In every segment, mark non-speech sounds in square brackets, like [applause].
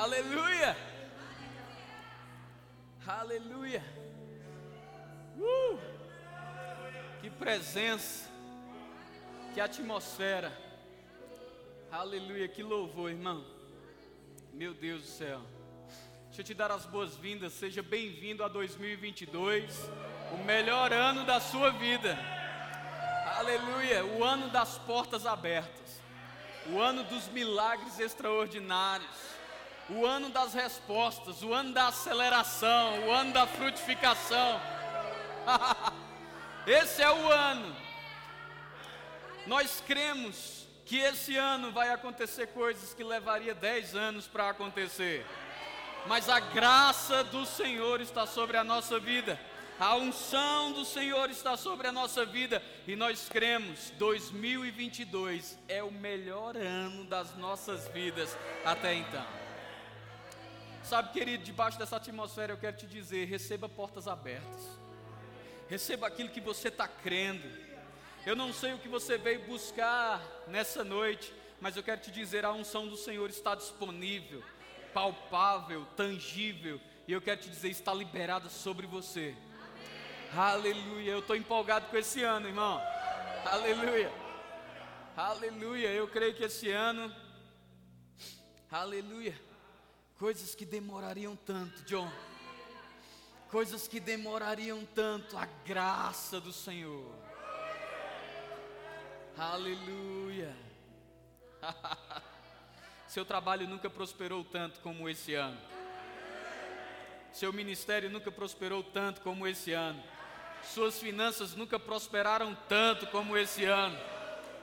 Aleluia! Aleluia! Uh! Que presença! Que atmosfera! Aleluia! Que louvor, irmão! Meu Deus do céu! Deixa eu te dar as boas-vindas. Seja bem-vindo a 2022, o melhor ano da sua vida. Aleluia! O ano das portas abertas, o ano dos milagres extraordinários o ano das respostas, o ano da aceleração, o ano da frutificação. [laughs] esse é o ano. Nós cremos que esse ano vai acontecer coisas que levaria 10 anos para acontecer. Mas a graça do Senhor está sobre a nossa vida. A unção do Senhor está sobre a nossa vida e nós cremos 2022 é o melhor ano das nossas vidas até então. Sabe, querido, debaixo dessa atmosfera eu quero te dizer: receba portas abertas, receba aquilo que você está crendo. Eu não sei o que você veio buscar nessa noite, mas eu quero te dizer: a unção do Senhor está disponível, palpável, tangível, e eu quero te dizer: está liberada sobre você. Aleluia, eu estou empolgado com esse ano, irmão. Aleluia, aleluia. Eu creio que esse ano, aleluia Coisas que demorariam tanto, John. Coisas que demorariam tanto, a graça do Senhor. Aleluia. [laughs] Seu trabalho nunca prosperou tanto como esse ano. Seu ministério nunca prosperou tanto como esse ano. Suas finanças nunca prosperaram tanto como esse ano.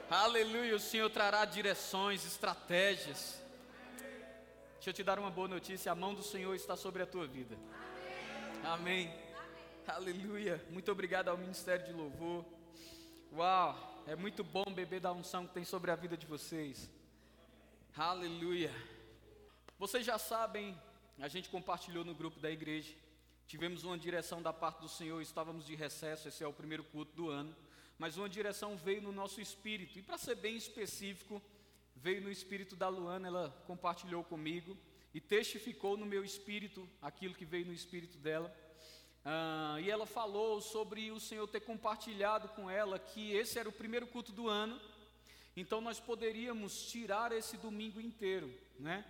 Aleluia. O Senhor trará direções, estratégias. Deixa eu te dar uma boa notícia: a mão do Senhor está sobre a tua vida. Amém. Amém. Aleluia. Muito obrigado ao Ministério de Louvor. Uau, é muito bom beber da unção que tem sobre a vida de vocês. Aleluia. Vocês já sabem, a gente compartilhou no grupo da igreja. Tivemos uma direção da parte do Senhor, estávamos de recesso, esse é o primeiro culto do ano. Mas uma direção veio no nosso espírito, e para ser bem específico, veio no espírito da Luana, ela compartilhou comigo e testificou no meu espírito aquilo que veio no espírito dela. Ah, e ela falou sobre o Senhor ter compartilhado com ela que esse era o primeiro culto do ano, então nós poderíamos tirar esse domingo inteiro, né?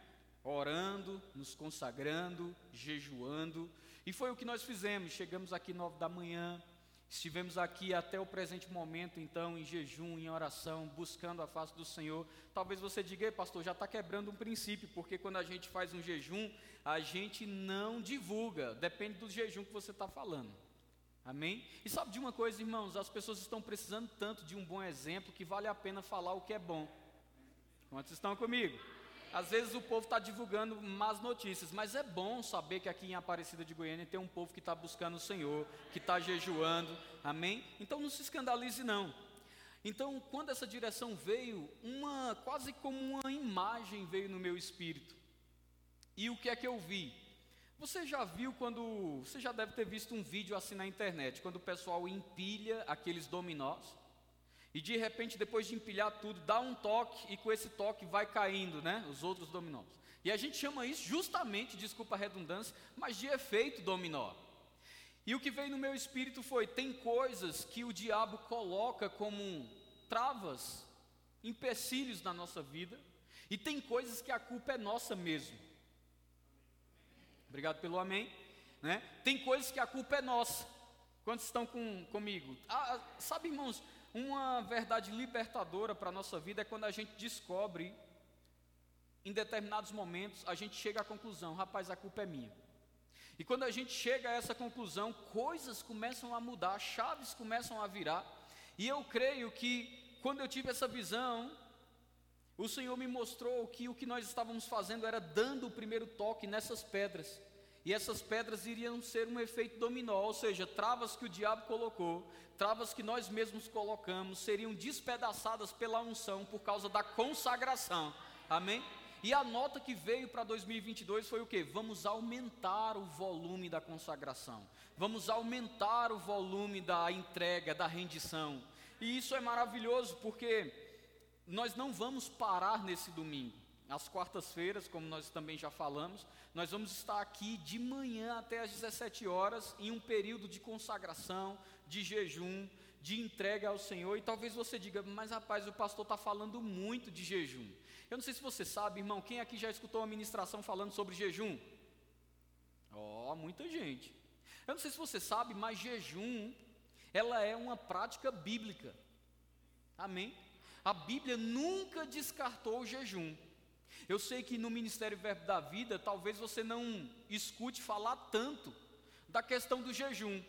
Orando, nos consagrando, jejuando, e foi o que nós fizemos. Chegamos aqui nove da manhã, Estivemos aqui até o presente momento, então, em jejum, em oração, buscando a face do Senhor. Talvez você diga, pastor, já está quebrando um princípio, porque quando a gente faz um jejum, a gente não divulga, depende do jejum que você está falando. Amém? E sabe de uma coisa, irmãos? As pessoas estão precisando tanto de um bom exemplo que vale a pena falar o que é bom. Quantos estão comigo? Às vezes o povo está divulgando más notícias, mas é bom saber que aqui em Aparecida de Goiânia tem um povo que está buscando o Senhor, que está jejuando, amém? Então não se escandalize não. Então, quando essa direção veio, uma quase como uma imagem veio no meu espírito. E o que é que eu vi? Você já viu quando, você já deve ter visto um vídeo assim na internet, quando o pessoal empilha aqueles dominós? E de repente, depois de empilhar tudo, dá um toque e com esse toque vai caindo, né? Os outros dominós. E a gente chama isso justamente, desculpa a redundância, mas de efeito dominó. E o que veio no meu espírito foi: tem coisas que o diabo coloca como travas, empecilhos na nossa vida, e tem coisas que a culpa é nossa mesmo. Obrigado pelo amém. Né? Tem coisas que a culpa é nossa. Quantos estão com, comigo? Ah, sabe, irmãos, uma verdade libertadora para a nossa vida é quando a gente descobre, em determinados momentos, a gente chega à conclusão: rapaz, a culpa é minha. E quando a gente chega a essa conclusão, coisas começam a mudar, chaves começam a virar. E eu creio que, quando eu tive essa visão, o Senhor me mostrou que o que nós estávamos fazendo era dando o primeiro toque nessas pedras. E essas pedras iriam ser um efeito dominó, ou seja, travas que o diabo colocou, travas que nós mesmos colocamos, seriam despedaçadas pela unção por causa da consagração. Amém? E a nota que veio para 2022 foi o que? Vamos aumentar o volume da consagração, vamos aumentar o volume da entrega, da rendição. E isso é maravilhoso porque nós não vamos parar nesse domingo. Às quartas-feiras, como nós também já falamos, nós vamos estar aqui de manhã até às 17 horas em um período de consagração, de jejum, de entrega ao Senhor. E talvez você diga, mas rapaz, o pastor está falando muito de jejum. Eu não sei se você sabe, irmão, quem aqui já escutou uma ministração falando sobre jejum? Ó, oh, muita gente. Eu não sei se você sabe, mas jejum, ela é uma prática bíblica. Amém? A Bíblia nunca descartou o jejum. Eu sei que no Ministério Verbo da Vida, talvez você não escute falar tanto da questão do jejum.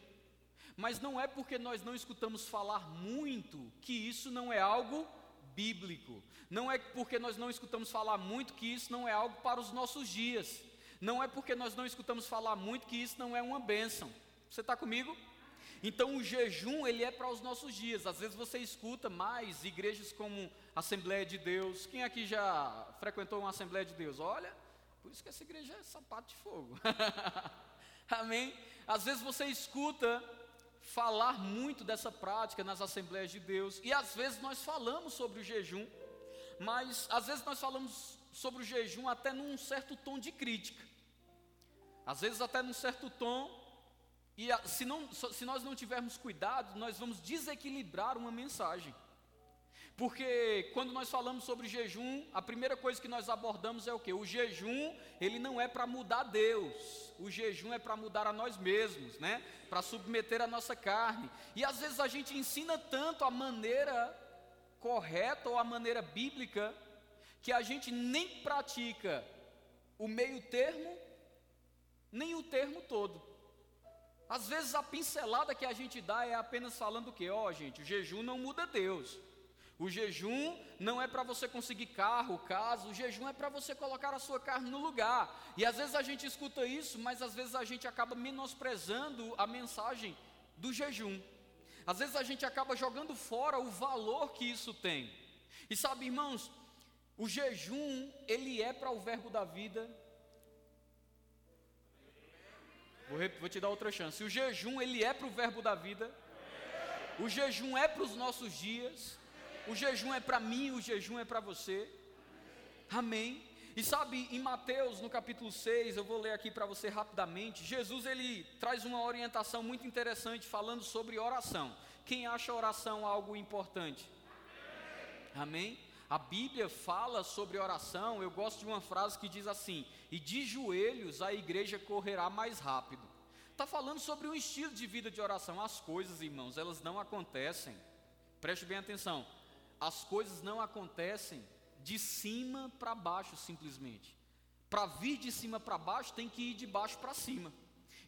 Mas não é porque nós não escutamos falar muito que isso não é algo bíblico. Não é porque nós não escutamos falar muito que isso não é algo para os nossos dias. Não é porque nós não escutamos falar muito que isso não é uma bênção. Você está comigo? Então o jejum ele é para os nossos dias. Às vezes você escuta mais igrejas como Assembleia de Deus. Quem aqui já frequentou uma Assembleia de Deus? Olha, por isso que essa igreja é sapato de fogo. [laughs] Amém? Às vezes você escuta falar muito dessa prática nas Assembleias de Deus e às vezes nós falamos sobre o jejum, mas às vezes nós falamos sobre o jejum até num certo tom de crítica. Às vezes até num certo tom e se, não, se nós não tivermos cuidado, nós vamos desequilibrar uma mensagem. Porque quando nós falamos sobre jejum, a primeira coisa que nós abordamos é o que? O jejum, ele não é para mudar Deus. O jejum é para mudar a nós mesmos, né? Para submeter a nossa carne. E às vezes a gente ensina tanto a maneira correta ou a maneira bíblica que a gente nem pratica o meio termo, nem o termo todo. Às vezes a pincelada que a gente dá é apenas falando o que? Ó, oh, gente, o jejum não muda Deus. O jejum não é para você conseguir carro, casa, o jejum é para você colocar a sua carne no lugar. E às vezes a gente escuta isso, mas às vezes a gente acaba menosprezando a mensagem do jejum. Às vezes a gente acaba jogando fora o valor que isso tem. E sabe, irmãos, o jejum, ele é para o verbo da vida, Vou, vou te dar outra chance. O jejum, ele é para o verbo da vida. O jejum é para os nossos dias. O jejum é para mim, o jejum é para você. Amém. E sabe, em Mateus, no capítulo 6, eu vou ler aqui para você rapidamente. Jesus ele traz uma orientação muito interessante falando sobre oração. Quem acha oração algo importante? Amém? A Bíblia fala sobre oração, eu gosto de uma frase que diz assim: e de joelhos a igreja correrá mais rápido. Está falando sobre um estilo de vida de oração. As coisas, irmãos, elas não acontecem. Preste bem atenção. As coisas não acontecem de cima para baixo, simplesmente. Para vir de cima para baixo, tem que ir de baixo para cima.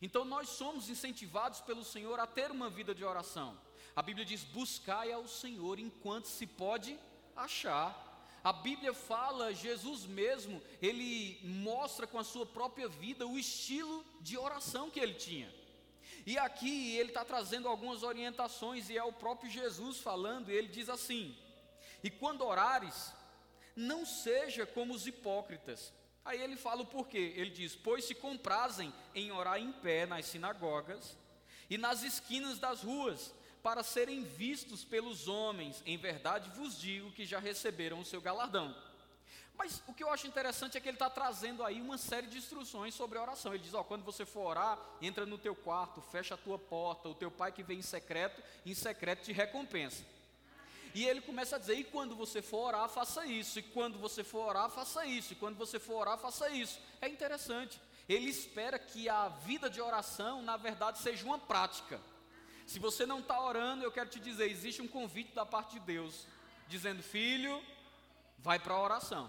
Então nós somos incentivados pelo Senhor a ter uma vida de oração. A Bíblia diz: buscai ao Senhor enquanto se pode achar. A Bíblia fala, Jesus mesmo, ele mostra com a sua própria vida o estilo de oração que ele tinha. E aqui ele está trazendo algumas orientações, e é o próprio Jesus falando, ele diz assim: E quando orares, não seja como os hipócritas. Aí ele fala o porquê. Ele diz: Pois se comprazem em orar em pé nas sinagogas e nas esquinas das ruas, para serem vistos pelos homens. Em verdade vos digo que já receberam o seu galardão. Mas o que eu acho interessante é que ele está trazendo aí uma série de instruções sobre a oração. Ele diz: ó, quando você for orar, entra no teu quarto, fecha a tua porta, o teu pai que vem em secreto, em secreto te recompensa. E ele começa a dizer: e quando você for orar, faça isso, e quando você for orar, faça isso, e quando você for orar, faça isso. É interessante. Ele espera que a vida de oração, na verdade, seja uma prática. Se você não está orando, eu quero te dizer: existe um convite da parte de Deus, dizendo, filho, vai para a oração.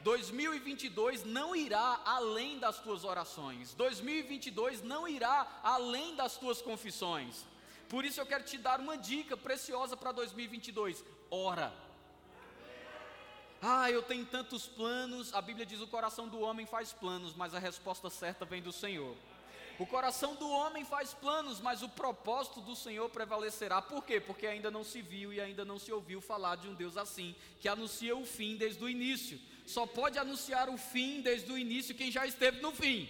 2022 não irá além das tuas orações, 2022 não irá além das tuas confissões. Por isso eu quero te dar uma dica preciosa para 2022: ora. Ah, eu tenho tantos planos. A Bíblia diz: o coração do homem faz planos, mas a resposta certa vem do Senhor. O coração do homem faz planos, mas o propósito do Senhor prevalecerá. Por quê? Porque ainda não se viu e ainda não se ouviu falar de um Deus assim, que anuncia o fim desde o início. Só pode anunciar o fim desde o início quem já esteve no fim.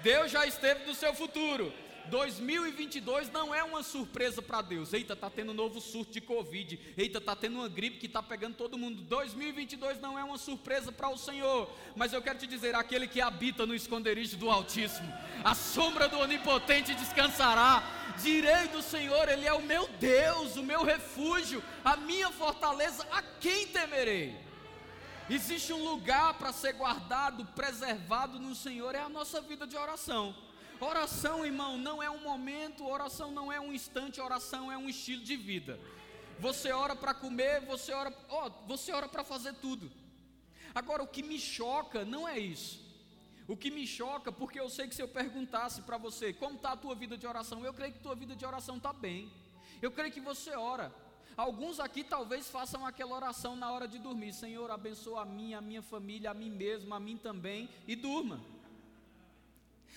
Deus já esteve no seu futuro. 2022 não é uma surpresa para Deus. Eita, tá tendo um novo surto de Covid. Eita, tá tendo uma gripe que está pegando todo mundo. 2022 não é uma surpresa para o Senhor. Mas eu quero te dizer: aquele que habita no esconderijo do Altíssimo, a sombra do Onipotente descansará. Direi do Senhor, Ele é o meu Deus, o meu refúgio, a minha fortaleza. A quem temerei? Existe um lugar para ser guardado, preservado no Senhor, é a nossa vida de oração. Oração, irmão, não é um momento, oração não é um instante, oração é um estilo de vida. Você ora para comer, você ora, oh, você ora para fazer tudo. Agora, o que me choca não é isso. O que me choca, porque eu sei que se eu perguntasse para você como está a tua vida de oração, eu creio que tua vida de oração está bem. Eu creio que você ora. Alguns aqui talvez façam aquela oração na hora de dormir: Senhor, abençoa a mim, a minha família, a mim mesmo, a mim também, e durma.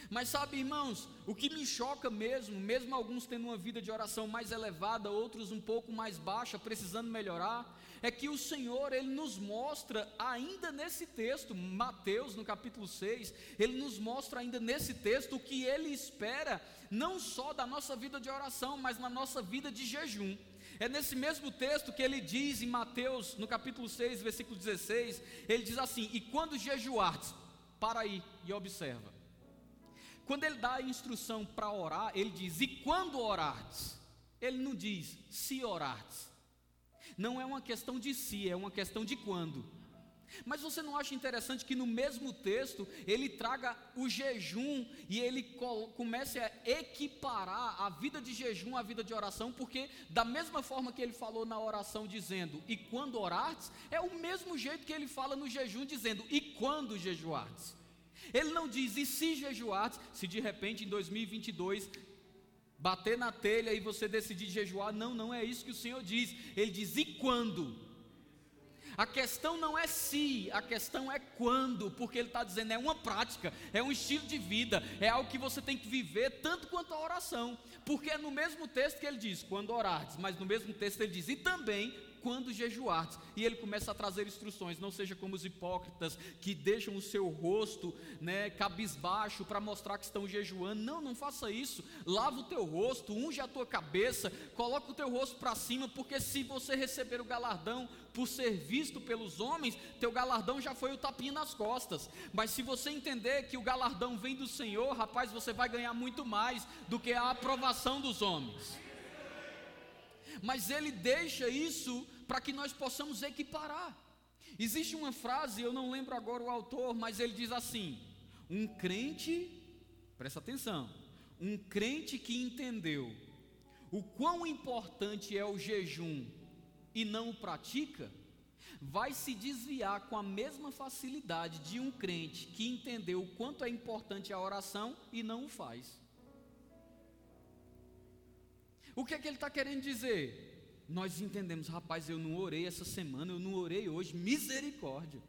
Mas sabe, irmãos, o que me choca mesmo, mesmo alguns tendo uma vida de oração mais elevada, outros um pouco mais baixa, precisando melhorar, é que o Senhor, ele nos mostra ainda nesse texto, Mateus, no capítulo 6, ele nos mostra ainda nesse texto o que ele espera, não só da nossa vida de oração, mas na nossa vida de jejum. É nesse mesmo texto que ele diz em Mateus, no capítulo 6, versículo 16, ele diz assim: E quando jejuardes, para aí e observa. Quando ele dá a instrução para orar, ele diz: E quando orardes? Ele não diz se orardes. Não é uma questão de si, é uma questão de quando. Mas você não acha interessante que no mesmo texto ele traga o jejum e ele comece a equiparar a vida de jejum à vida de oração, porque da mesma forma que ele falou na oração dizendo e quando orardes, é o mesmo jeito que ele fala no jejum dizendo e quando jejuardes. Ele não diz, e se jejuar, se de repente em 2022 bater na telha e você decidir jejuar, não, não é isso que o Senhor diz. Ele diz, e quando? A questão não é se, a questão é quando, porque ele está dizendo é uma prática, é um estilo de vida, é algo que você tem que viver tanto quanto a oração, porque é no mesmo texto que ele diz, quando orardes, mas no mesmo texto ele diz, e também quando jejuardes. E ele começa a trazer instruções, não seja como os hipócritas que deixam o seu rosto, né, cabisbaixo para mostrar que estão jejuando. Não, não faça isso. Lava o teu rosto, unge a tua cabeça, coloca o teu rosto para cima, porque se você receber o galardão por ser visto pelos homens, teu galardão já foi o tapinha nas costas. Mas se você entender que o galardão vem do Senhor, rapaz, você vai ganhar muito mais do que a aprovação dos homens. Mas ele deixa isso para que nós possamos equiparar. Existe uma frase, eu não lembro agora o autor, mas ele diz assim: um crente, presta atenção, um crente que entendeu o quão importante é o jejum e não o pratica, vai se desviar com a mesma facilidade de um crente que entendeu o quanto é importante a oração e não o faz. O que é que ele está querendo dizer? Nós entendemos, rapaz, eu não orei essa semana, eu não orei hoje, misericórdia.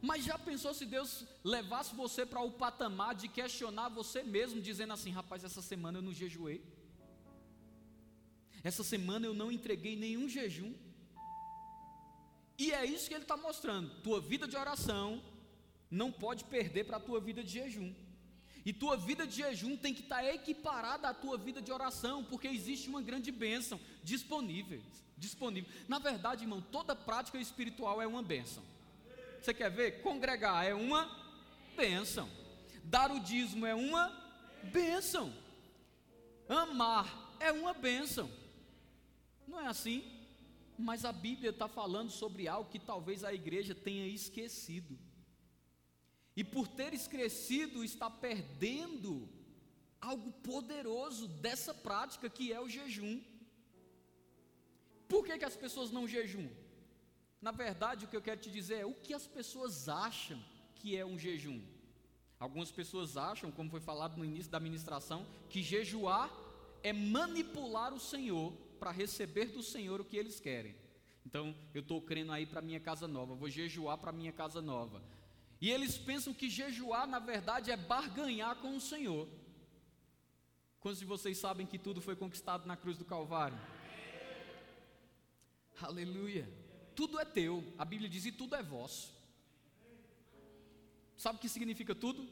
Mas já pensou se Deus levasse você para o patamar de questionar você mesmo, dizendo assim: rapaz, essa semana eu não jejuei, essa semana eu não entreguei nenhum jejum. E é isso que ele está mostrando: tua vida de oração não pode perder para a tua vida de jejum. E tua vida de jejum tem que estar equiparada à tua vida de oração, porque existe uma grande bênção disponível. disponível. Na verdade, irmão, toda prática espiritual é uma bênção. Você quer ver? Congregar é uma bênção. Dar o dízimo é uma bênção. Amar é uma bênção. Não é assim? Mas a Bíblia está falando sobre algo que talvez a igreja tenha esquecido e por ter esquecido está perdendo algo poderoso dessa prática que é o jejum. Por que, que as pessoas não jejum? Na verdade, o que eu quero te dizer é o que as pessoas acham que é um jejum. Algumas pessoas acham, como foi falado no início da ministração, que jejuar é manipular o Senhor para receber do Senhor o que eles querem. Então, eu estou crendo aí para minha casa nova, vou jejuar para minha casa nova. E eles pensam que jejuar, na verdade, é barganhar com o Senhor. Quantos de vocês sabem que tudo foi conquistado na cruz do Calvário? Aleluia. Tudo é teu. A Bíblia diz: e tudo é vosso. Sabe o que significa tudo?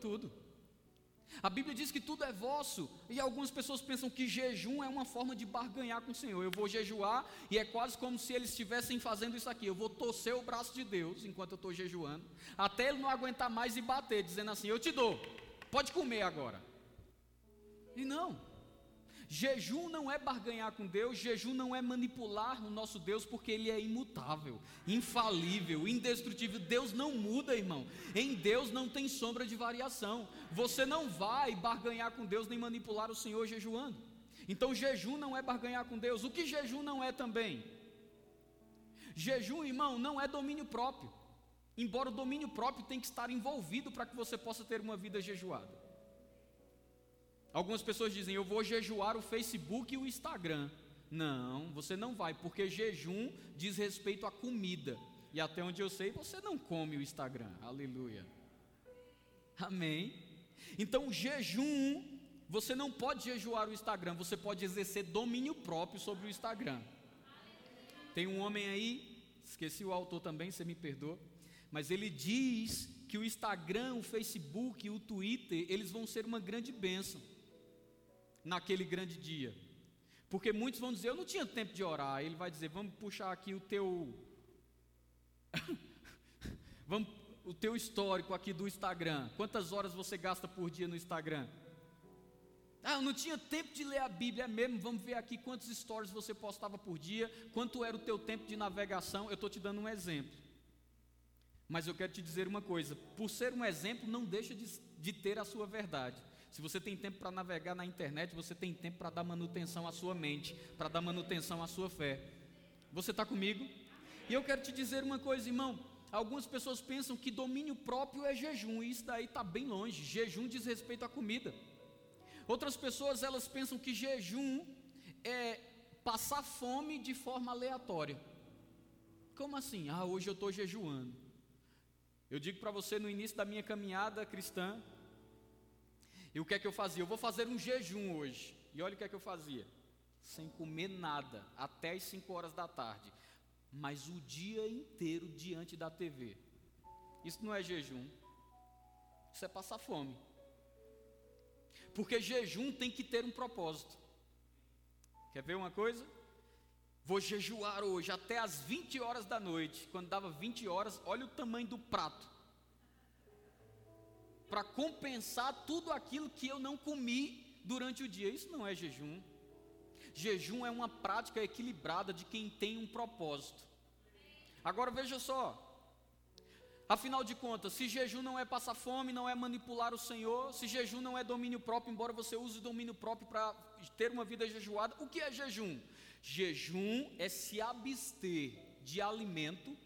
Tudo. A Bíblia diz que tudo é vosso, e algumas pessoas pensam que jejum é uma forma de barganhar com o Senhor. Eu vou jejuar e é quase como se eles estivessem fazendo isso aqui. Eu vou torcer o braço de Deus enquanto eu estou jejuando, até ele não aguentar mais e bater, dizendo assim: Eu te dou, pode comer agora. E não, Jejum não é barganhar com Deus, jejum não é manipular o nosso Deus, porque Ele é imutável, infalível, indestrutível. Deus não muda, irmão. Em Deus não tem sombra de variação. Você não vai barganhar com Deus nem manipular o Senhor jejuando. Então, jejum não é barganhar com Deus. O que jejum não é também? Jejum, irmão, não é domínio próprio. Embora o domínio próprio tenha que estar envolvido para que você possa ter uma vida jejuada. Algumas pessoas dizem: Eu vou jejuar o Facebook e o Instagram. Não, você não vai, porque jejum diz respeito à comida. E até onde eu sei, você não come o Instagram. Aleluia. Amém. Então, jejum, você não pode jejuar o Instagram, você pode exercer domínio próprio sobre o Instagram. Tem um homem aí, esqueci o autor também, você me perdoa, mas ele diz que o Instagram, o Facebook, o Twitter, eles vão ser uma grande bênção naquele grande dia. Porque muitos vão dizer, eu não tinha tempo de orar. Ele vai dizer, vamos puxar aqui o teu. [laughs] vamos, o teu histórico aqui do Instagram. Quantas horas você gasta por dia no Instagram? Ah, eu não tinha tempo de ler a Bíblia é mesmo. Vamos ver aqui quantos stories você postava por dia, quanto era o teu tempo de navegação. Eu estou te dando um exemplo. Mas eu quero te dizer uma coisa: por ser um exemplo, não deixa de, de ter a sua verdade. Se você tem tempo para navegar na internet, você tem tempo para dar manutenção à sua mente, para dar manutenção à sua fé. Você está comigo? E eu quero te dizer uma coisa, irmão. Algumas pessoas pensam que domínio próprio é jejum, e isso daí está bem longe. Jejum diz respeito à comida. Outras pessoas elas pensam que jejum é passar fome de forma aleatória. Como assim? Ah, hoje eu estou jejuando. Eu digo para você no início da minha caminhada cristã, e o que é que eu fazia? Eu vou fazer um jejum hoje. E olha o que é que eu fazia: sem comer nada, até as 5 horas da tarde, mas o dia inteiro diante da TV. Isso não é jejum, isso é passar fome. Porque jejum tem que ter um propósito. Quer ver uma coisa? Vou jejuar hoje até as 20 horas da noite. Quando dava 20 horas, olha o tamanho do prato para compensar tudo aquilo que eu não comi durante o dia. Isso não é jejum. Jejum é uma prática equilibrada de quem tem um propósito. Agora veja só. Afinal de contas, se jejum não é passar fome, não é manipular o Senhor, se jejum não é domínio próprio, embora você use o domínio próprio para ter uma vida jejuada, o que é jejum? Jejum é se abster de alimento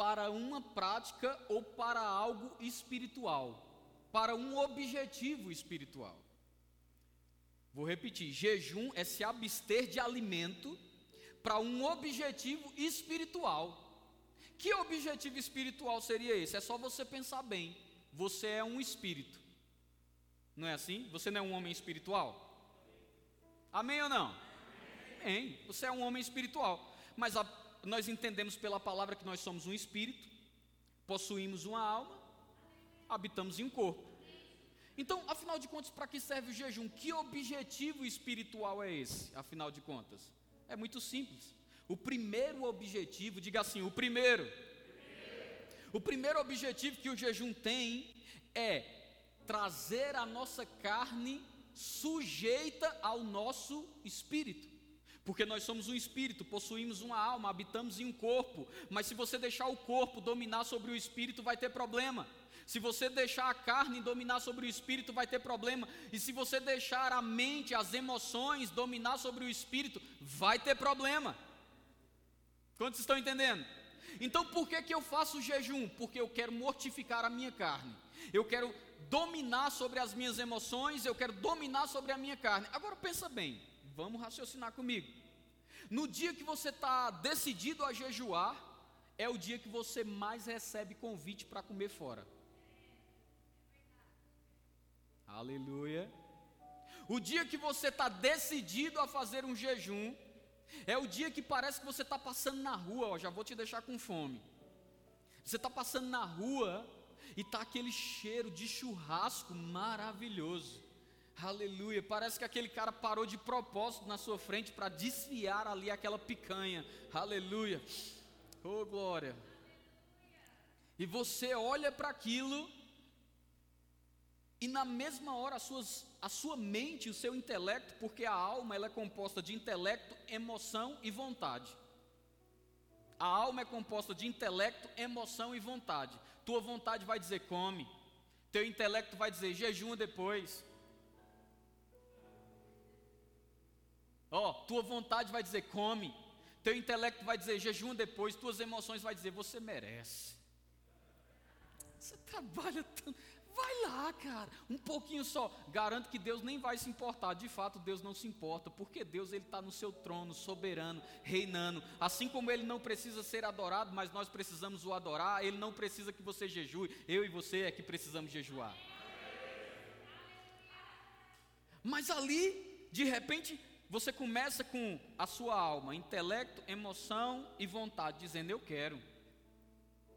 para uma prática ou para algo espiritual, para um objetivo espiritual. Vou repetir: jejum é se abster de alimento para um objetivo espiritual. Que objetivo espiritual seria esse? É só você pensar bem. Você é um espírito. Não é assim? Você não é um homem espiritual? Amém ou não? Amém. Você é um homem espiritual. Mas a nós entendemos pela palavra que nós somos um espírito, possuímos uma alma, habitamos em um corpo. Então, afinal de contas, para que serve o jejum? Que objetivo espiritual é esse, afinal de contas? É muito simples. O primeiro objetivo, diga assim, o primeiro. O primeiro objetivo que o jejum tem é trazer a nossa carne sujeita ao nosso espírito. Porque nós somos um espírito, possuímos uma alma, habitamos em um corpo, mas se você deixar o corpo dominar sobre o espírito, vai ter problema. Se você deixar a carne dominar sobre o espírito, vai ter problema. E se você deixar a mente, as emoções dominar sobre o espírito, vai ter problema. Quantos estão entendendo? Então por que, que eu faço jejum? Porque eu quero mortificar a minha carne. Eu quero dominar sobre as minhas emoções, eu quero dominar sobre a minha carne. Agora pensa bem. Vamos raciocinar comigo. No dia que você está decidido a jejuar, é o dia que você mais recebe convite para comer fora. Aleluia. O dia que você está decidido a fazer um jejum, é o dia que parece que você está passando na rua, ó, já vou te deixar com fome. Você está passando na rua e tá aquele cheiro de churrasco maravilhoso. Aleluia. Parece que aquele cara parou de propósito na sua frente para desfiar ali aquela picanha. Aleluia. Oh, glória. E você olha para aquilo e na mesma hora as suas, a sua mente, o seu intelecto, porque a alma ela é composta de intelecto, emoção e vontade. A alma é composta de intelecto, emoção e vontade. Tua vontade vai dizer come, teu intelecto vai dizer jejum depois. Ó, oh, tua vontade vai dizer come, teu intelecto vai dizer jejum depois, tuas emoções vai dizer você merece. Você trabalha tanto. Vai lá, cara, um pouquinho só. Garanto que Deus nem vai se importar. De fato, Deus não se importa, porque Deus ele está no seu trono, soberano, reinando. Assim como Ele não precisa ser adorado, mas nós precisamos o adorar. Ele não precisa que você jejue. Eu e você é que precisamos jejuar. Mas ali, de repente, você começa com a sua alma, intelecto, emoção e vontade, dizendo: Eu quero.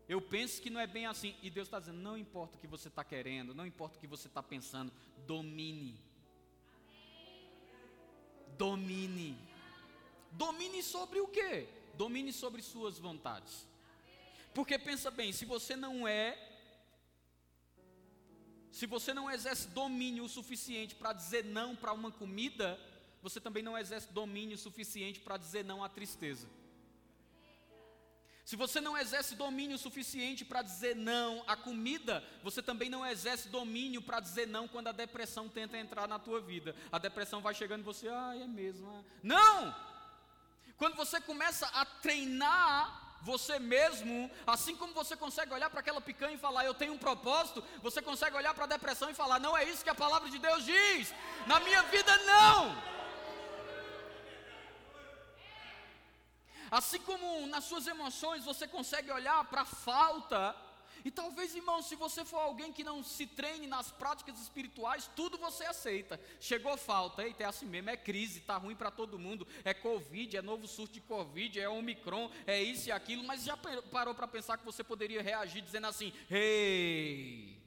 Eu penso que não é bem assim. E Deus está dizendo: não importa o que você está querendo, não importa o que você está pensando, domine. Domine. Domine sobre o quê? Domine sobre suas vontades. Porque pensa bem, se você não é, se você não exerce domínio o suficiente para dizer não para uma comida, você também não exerce domínio suficiente para dizer não à tristeza. Se você não exerce domínio suficiente para dizer não à comida, você também não exerce domínio para dizer não quando a depressão tenta entrar na tua vida. A depressão vai chegando e você, ah, é mesmo. Ah. Não! Quando você começa a treinar você mesmo, assim como você consegue olhar para aquela picanha e falar, eu tenho um propósito, você consegue olhar para a depressão e falar, não é isso que a palavra de Deus diz. Na minha vida, não! Assim como nas suas emoções você consegue olhar para a falta, e talvez, irmão, se você for alguém que não se treine nas práticas espirituais, tudo você aceita. Chegou falta, eita, é assim mesmo, é crise, está ruim para todo mundo, é Covid, é novo surto de Covid, é Omicron, é isso e aquilo, mas já parou para pensar que você poderia reagir dizendo assim: Ei,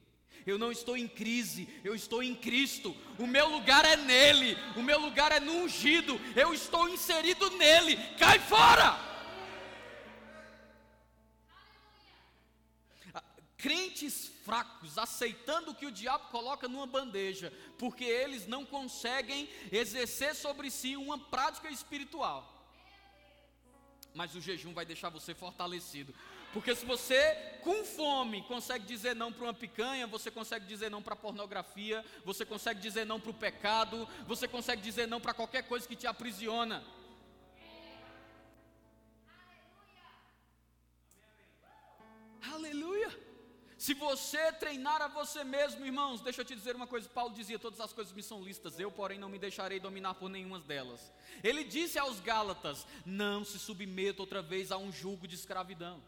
eu não estou em crise, eu estou em Cristo. O meu lugar é nele, o meu lugar é no ungido. Eu estou inserido nele. Cai fora! Ah, crentes fracos, aceitando que o diabo coloca numa bandeja, porque eles não conseguem exercer sobre si uma prática espiritual. Mas o jejum vai deixar você fortalecido. Porque se você, com fome, consegue dizer não para uma picanha, você consegue dizer não para pornografia, você consegue dizer não para o pecado, você consegue dizer não para qualquer coisa que te aprisiona. Aleluia. Se você treinar a você mesmo, irmãos, deixa eu te dizer uma coisa: Paulo dizia: Todas as coisas me são listas, eu, porém, não me deixarei dominar por nenhuma delas. Ele disse aos Gálatas: Não se submeta outra vez a um jugo de escravidão.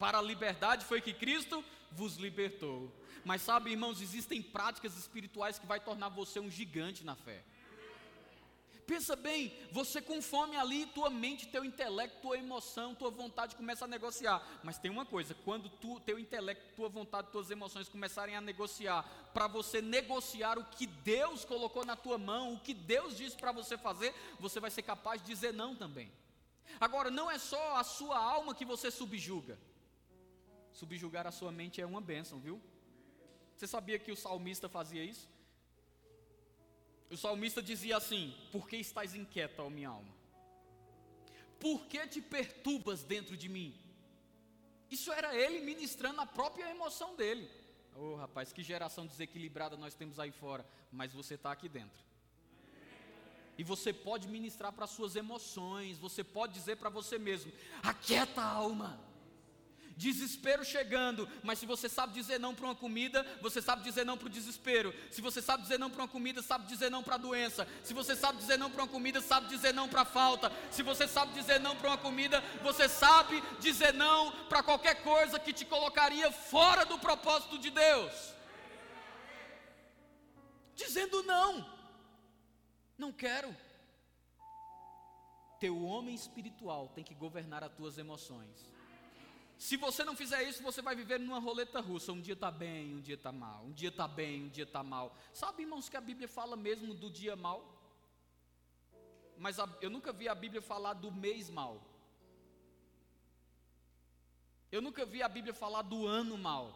Para a liberdade foi que Cristo vos libertou. Mas sabe, irmãos, existem práticas espirituais que vai tornar você um gigante na fé. Pensa bem, você com fome ali, tua mente, teu intelecto, tua emoção, tua vontade começa a negociar. Mas tem uma coisa, quando tu, teu intelecto, tua vontade, tuas emoções começarem a negociar, para você negociar o que Deus colocou na tua mão, o que Deus disse para você fazer, você vai ser capaz de dizer não também. Agora, não é só a sua alma que você subjuga. Subjugar a sua mente é uma bênção, viu? Você sabia que o salmista fazia isso? O salmista dizia assim: Por que estás inquieta, ó minha alma? Por que te perturbas dentro de mim? Isso era ele ministrando a própria emoção dele. Oh, rapaz, que geração desequilibrada nós temos aí fora, mas você está aqui dentro. E você pode ministrar para suas emoções, você pode dizer para você mesmo: aquieta a alma desespero chegando, mas se você sabe dizer não para uma comida, você sabe dizer não para o desespero. Se você sabe dizer não para uma comida, sabe dizer não para a doença. Se você sabe dizer não para uma comida, sabe dizer não para a falta. Se você sabe dizer não para uma comida, você sabe dizer não para qualquer coisa que te colocaria fora do propósito de Deus. Dizendo não, não quero. Teu homem espiritual tem que governar as tuas emoções. Se você não fizer isso, você vai viver numa roleta russa. Um dia está bem, um dia está mal. Um dia está bem, um dia está mal. Sabe, irmãos, que a Bíblia fala mesmo do dia mal? Mas a, eu nunca vi a Bíblia falar do mês mal. Eu nunca vi a Bíblia falar do ano mal.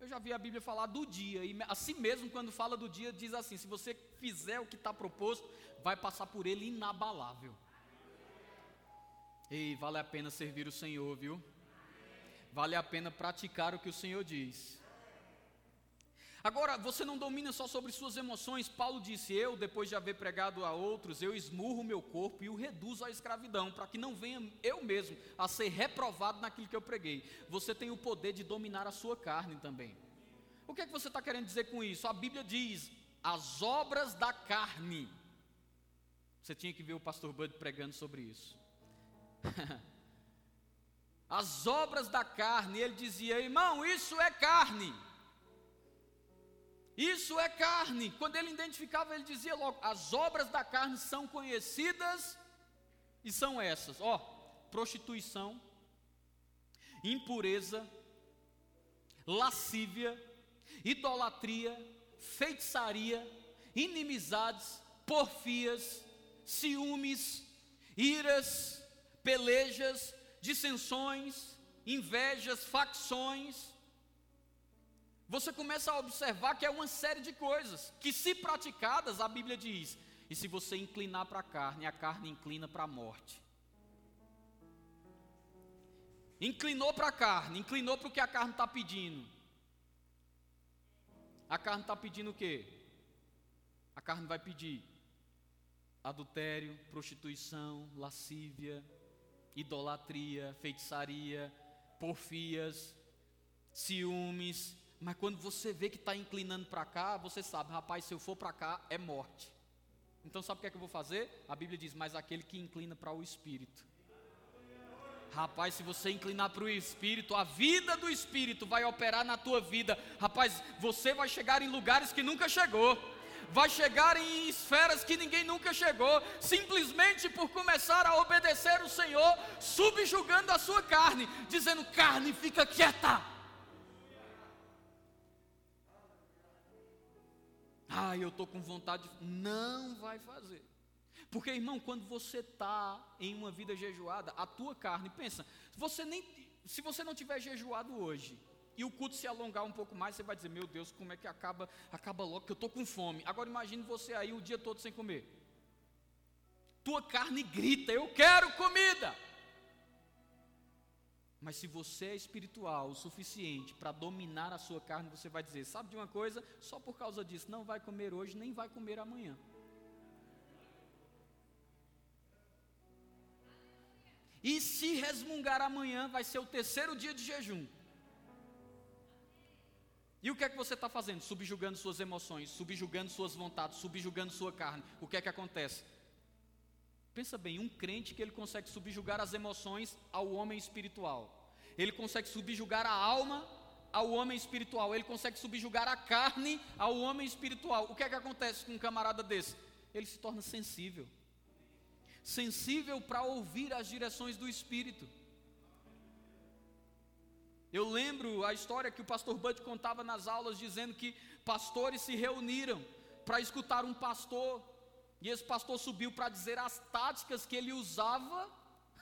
Eu já vi a Bíblia falar do dia. E assim mesmo, quando fala do dia, diz assim: se você fizer o que está proposto, vai passar por ele inabalável. Ei, vale a pena servir o Senhor, viu? Vale a pena praticar o que o Senhor diz. Agora, você não domina só sobre suas emoções. Paulo disse: Eu, depois de haver pregado a outros, eu esmurro o meu corpo e o reduzo à escravidão, para que não venha eu mesmo a ser reprovado naquilo que eu preguei. Você tem o poder de dominar a sua carne também. O que é que você está querendo dizer com isso? A Bíblia diz: as obras da carne. Você tinha que ver o pastor Bud pregando sobre isso. [laughs] as obras da carne, ele dizia, irmão, isso é carne. Isso é carne. Quando ele identificava, ele dizia logo: as obras da carne são conhecidas e são essas: ó, prostituição, impureza, lascívia, idolatria, feitiçaria, inimizades, porfias, ciúmes, iras, pelejas, dissensões, invejas, facções. Você começa a observar que é uma série de coisas que, se praticadas, a Bíblia diz, e se você inclinar para a carne, a carne inclina para a morte. Inclinou para a carne, inclinou para o que a carne está pedindo. A carne está pedindo o quê? A carne vai pedir adultério, prostituição, lascívia, idolatria, feitiçaria, porfias, ciúmes. Mas quando você vê que está inclinando para cá, você sabe, rapaz, se eu for para cá, é morte. Então sabe o que é que eu vou fazer? A Bíblia diz, mas aquele que inclina para o Espírito. Rapaz, se você inclinar para o Espírito, a vida do Espírito vai operar na tua vida. Rapaz, você vai chegar em lugares que nunca chegou vai chegar em esferas que ninguém nunca chegou, simplesmente por começar a obedecer o Senhor, subjugando a sua carne, dizendo: carne, fica quieta. Ah, eu estou com vontade. Não vai fazer. Porque, irmão, quando você está em uma vida jejuada, a tua carne, pensa, você nem, se você não tiver jejuado hoje, e o culto se alongar um pouco mais, você vai dizer: Meu Deus, como é que acaba? Acaba logo, que eu estou com fome. Agora imagine você aí o dia todo sem comer. Tua carne grita: Eu quero comida. Mas se você é espiritual o suficiente para dominar a sua carne, você vai dizer: Sabe de uma coisa? Só por causa disso, não vai comer hoje, nem vai comer amanhã. E se resmungar amanhã, vai ser o terceiro dia de jejum. E o que é que você está fazendo? Subjugando suas emoções, subjugando suas vontades, subjugando sua carne. O que é que acontece? Pensa bem, um crente que ele consegue subjugar as emoções ao homem espiritual. Ele consegue subjugar a alma ao homem espiritual. Ele consegue subjugar a carne ao homem espiritual. O que é que acontece com um camarada desse? Ele se torna sensível. Sensível para ouvir as direções do espírito. Eu lembro a história que o pastor Bud contava nas aulas, dizendo que pastores se reuniram para escutar um pastor, e esse pastor subiu para dizer as táticas que ele usava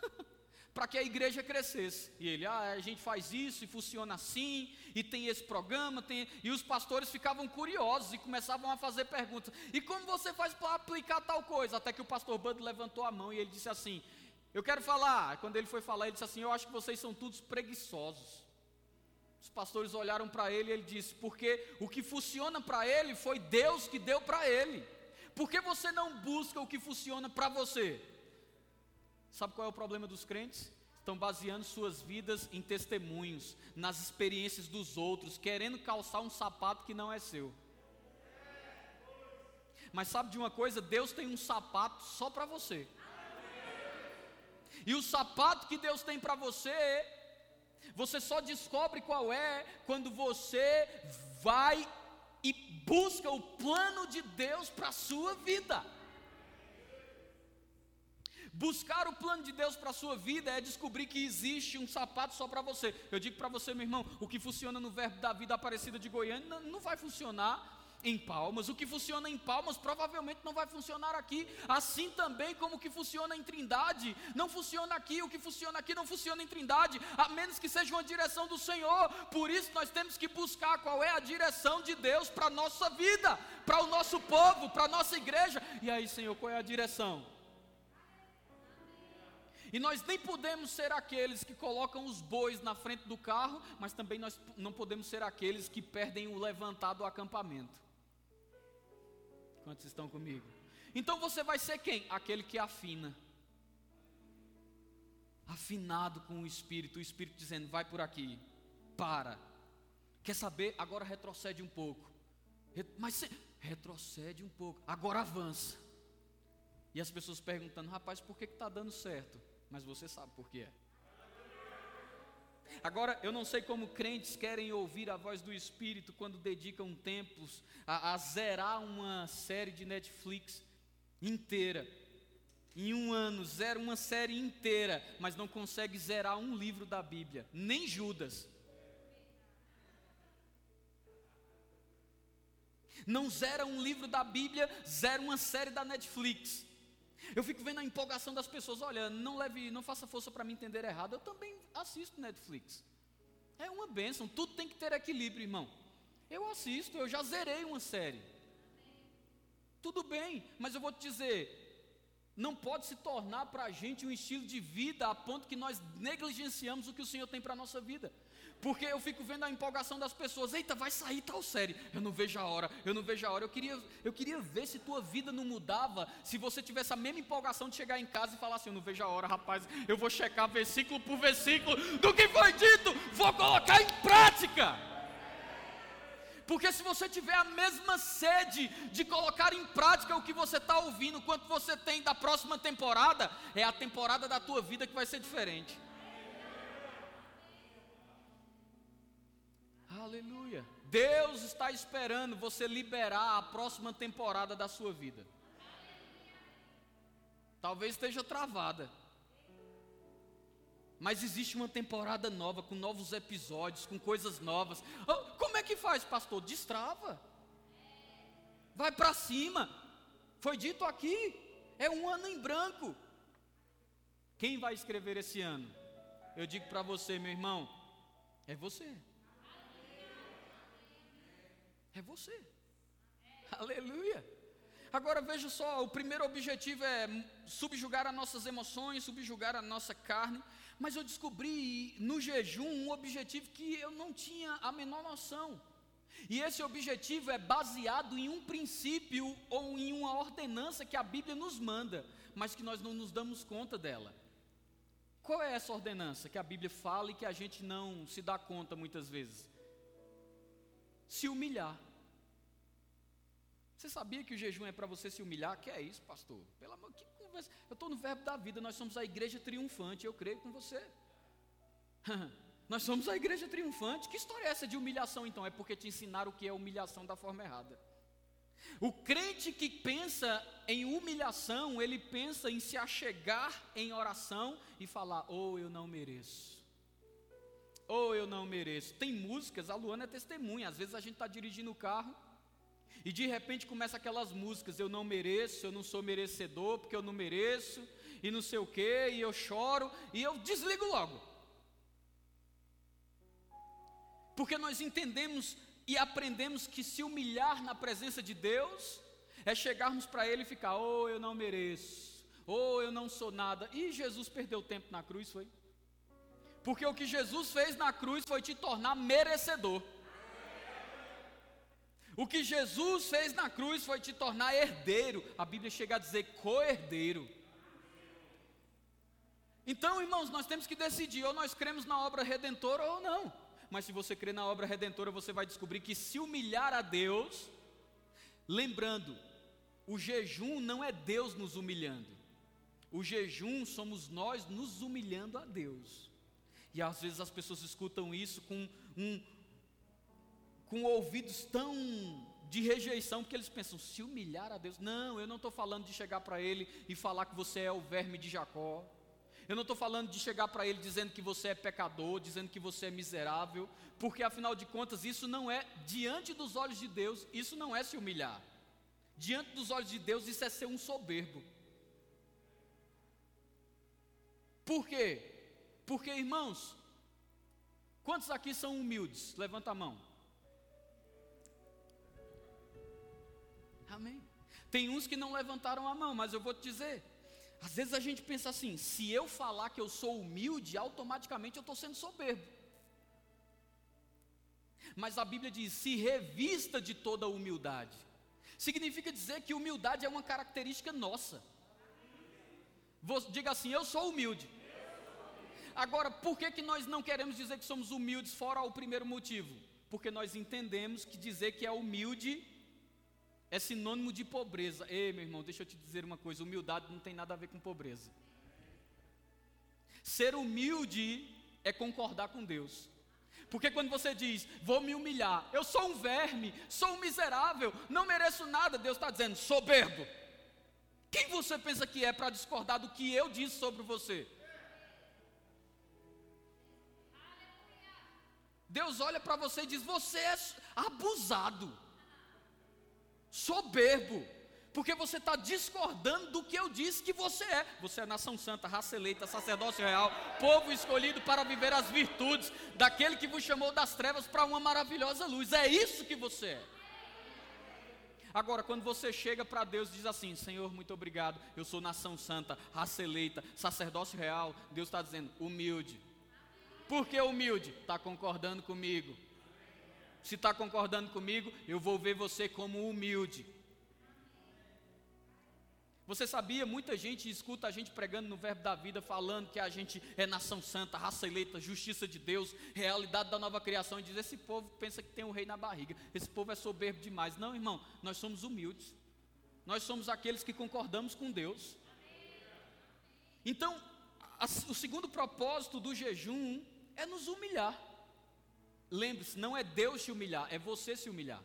[laughs] para que a igreja crescesse. E ele, ah, a gente faz isso e funciona assim, e tem esse programa, tem. E os pastores ficavam curiosos e começavam a fazer perguntas. E como você faz para aplicar tal coisa? Até que o pastor Bud levantou a mão e ele disse assim: Eu quero falar. Quando ele foi falar, ele disse assim: Eu acho que vocês são todos preguiçosos. Os pastores olharam para ele e ele disse: Porque o que funciona para ele foi Deus que deu para ele. Por que você não busca o que funciona para você? Sabe qual é o problema dos crentes? Estão baseando suas vidas em testemunhos, nas experiências dos outros, querendo calçar um sapato que não é seu. Mas sabe de uma coisa? Deus tem um sapato só para você. E o sapato que Deus tem para você você só descobre qual é quando você vai e busca o plano de Deus para a sua vida. Buscar o plano de Deus para a sua vida é descobrir que existe um sapato só para você. Eu digo para você, meu irmão, o que funciona no verbo da vida aparecida de Goiânia não, não vai funcionar em Palmas. O que funciona em Palmas provavelmente não vai funcionar aqui. Assim também como o que funciona em Trindade não funciona aqui. O que funciona aqui não funciona em Trindade, a menos que seja uma direção do Senhor. Por isso nós temos que buscar qual é a direção de Deus para a nossa vida, para o nosso povo, para a nossa igreja. E aí, Senhor, qual é a direção? E nós nem podemos ser aqueles que colocam os bois na frente do carro, mas também nós não podemos ser aqueles que perdem o levantado acampamento. Quantos estão comigo? Então você vai ser quem? Aquele que afina. Afinado com o Espírito, o Espírito dizendo: vai por aqui, para. Quer saber? Agora retrocede um pouco. Mas retrocede um pouco, agora avança. E as pessoas perguntando: rapaz, por que está dando certo? Mas você sabe por que é. Agora, eu não sei como crentes querem ouvir a voz do Espírito quando dedicam tempos a, a zerar uma série de Netflix inteira. Em um ano, zera uma série inteira, mas não consegue zerar um livro da Bíblia, nem Judas. Não zera um livro da Bíblia, zera uma série da Netflix. Eu fico vendo a empolgação das pessoas. Olha, não leve, não faça força para me entender errado. Eu também assisto Netflix. É uma bênção. Tudo tem que ter equilíbrio, irmão. Eu assisto, eu já zerei uma série. Tudo bem, mas eu vou te dizer, não pode se tornar para a gente um estilo de vida a ponto que nós negligenciamos o que o Senhor tem para a nossa vida. Porque eu fico vendo a empolgação das pessoas, eita, vai sair tal série. Eu não vejo a hora, eu não vejo a hora. Eu queria, eu queria ver se tua vida não mudava, se você tivesse a mesma empolgação de chegar em casa e falar assim, eu não vejo a hora, rapaz, eu vou checar versículo por versículo do que foi dito, vou colocar em prática. Porque se você tiver a mesma sede de colocar em prática o que você está ouvindo, quanto você tem da próxima temporada, é a temporada da tua vida que vai ser diferente. Aleluia. Deus está esperando você liberar a próxima temporada da sua vida. Talvez esteja travada. Mas existe uma temporada nova, com novos episódios, com coisas novas. Oh, como é que faz, pastor? Destrava. Vai para cima. Foi dito aqui. É um ano em branco. Quem vai escrever esse ano? Eu digo para você, meu irmão, é você. É você. Aleluia. Agora veja só, o primeiro objetivo é subjugar as nossas emoções, subjugar a nossa carne, mas eu descobri no jejum um objetivo que eu não tinha a menor noção. E esse objetivo é baseado em um princípio ou em uma ordenança que a Bíblia nos manda, mas que nós não nos damos conta dela. Qual é essa ordenança que a Bíblia fala e que a gente não se dá conta muitas vezes? Se humilhar. Você sabia que o jejum é para você se humilhar? Que é isso, pastor? Pelo amor, que conversa. Eu estou no verbo da vida, nós somos a igreja triunfante, eu creio com você. [laughs] nós somos a igreja triunfante. Que história é essa de humilhação então? É porque te ensinaram o que é humilhação da forma errada. O crente que pensa em humilhação, ele pensa em se achegar em oração e falar: "Oh, eu não mereço" ou eu não mereço. Tem músicas, a Luana é testemunha, às vezes a gente está dirigindo o carro e de repente começa aquelas músicas, eu não mereço, eu não sou merecedor, porque eu não mereço, e não sei o que, e eu choro, e eu desligo logo. Porque nós entendemos e aprendemos que se humilhar na presença de Deus é chegarmos para Ele e ficar, oh, eu não mereço, oh, eu não sou nada. E Jesus perdeu tempo na cruz, foi? Porque o que Jesus fez na cruz foi te tornar merecedor. O que Jesus fez na cruz foi te tornar herdeiro. A Bíblia chega a dizer co-herdeiro. Então, irmãos, nós temos que decidir: ou nós cremos na obra redentora ou não. Mas se você crê na obra redentora, você vai descobrir que se humilhar a Deus, lembrando, o jejum não é Deus nos humilhando. O jejum somos nós nos humilhando a Deus. E às vezes as pessoas escutam isso com um com ouvidos tão de rejeição, porque eles pensam, se humilhar a Deus. Não, eu não estou falando de chegar para Ele e falar que você é o verme de Jacó. Eu não estou falando de chegar para Ele dizendo que você é pecador, dizendo que você é miserável, porque afinal de contas, isso não é, diante dos olhos de Deus, isso não é se humilhar. Diante dos olhos de Deus, isso é ser um soberbo. Por quê? Porque, irmãos, quantos aqui são humildes? Levanta a mão. Amém. Tem uns que não levantaram a mão, mas eu vou te dizer. Às vezes a gente pensa assim: se eu falar que eu sou humilde, automaticamente eu estou sendo soberbo. Mas a Bíblia diz: se revista de toda humildade. Significa dizer que humildade é uma característica nossa. Vou, diga assim: eu sou humilde. Agora, por que, que nós não queremos dizer que somos humildes, fora o primeiro motivo? Porque nós entendemos que dizer que é humilde é sinônimo de pobreza. Ei, meu irmão, deixa eu te dizer uma coisa: humildade não tem nada a ver com pobreza. Ser humilde é concordar com Deus. Porque quando você diz, vou me humilhar, eu sou um verme, sou um miserável, não mereço nada, Deus está dizendo, soberbo. Quem você pensa que é para discordar do que eu disse sobre você? Deus olha para você e diz: Você é abusado soberbo, porque você está discordando do que eu disse que você é. Você é nação santa, raça eleita, sacerdócio real, povo escolhido para viver as virtudes daquele que vos chamou das trevas para uma maravilhosa luz. É isso que você é. Agora, quando você chega para Deus e diz assim: Senhor, muito obrigado, eu sou nação santa, raça eleita, sacerdócio real, Deus está dizendo: humilde. Por que humilde? Está concordando comigo se está concordando comigo, eu vou ver você como humilde. Você sabia, muita gente escuta a gente pregando no Verbo da Vida, falando que a gente é nação santa, raça eleita, justiça de Deus, realidade da nova criação, e diz: esse povo pensa que tem um rei na barriga, esse povo é soberbo demais. Não, irmão, nós somos humildes, nós somos aqueles que concordamos com Deus. Então, a, o segundo propósito do jejum é nos humilhar. Lembre-se, não é Deus te humilhar, é você se humilhar.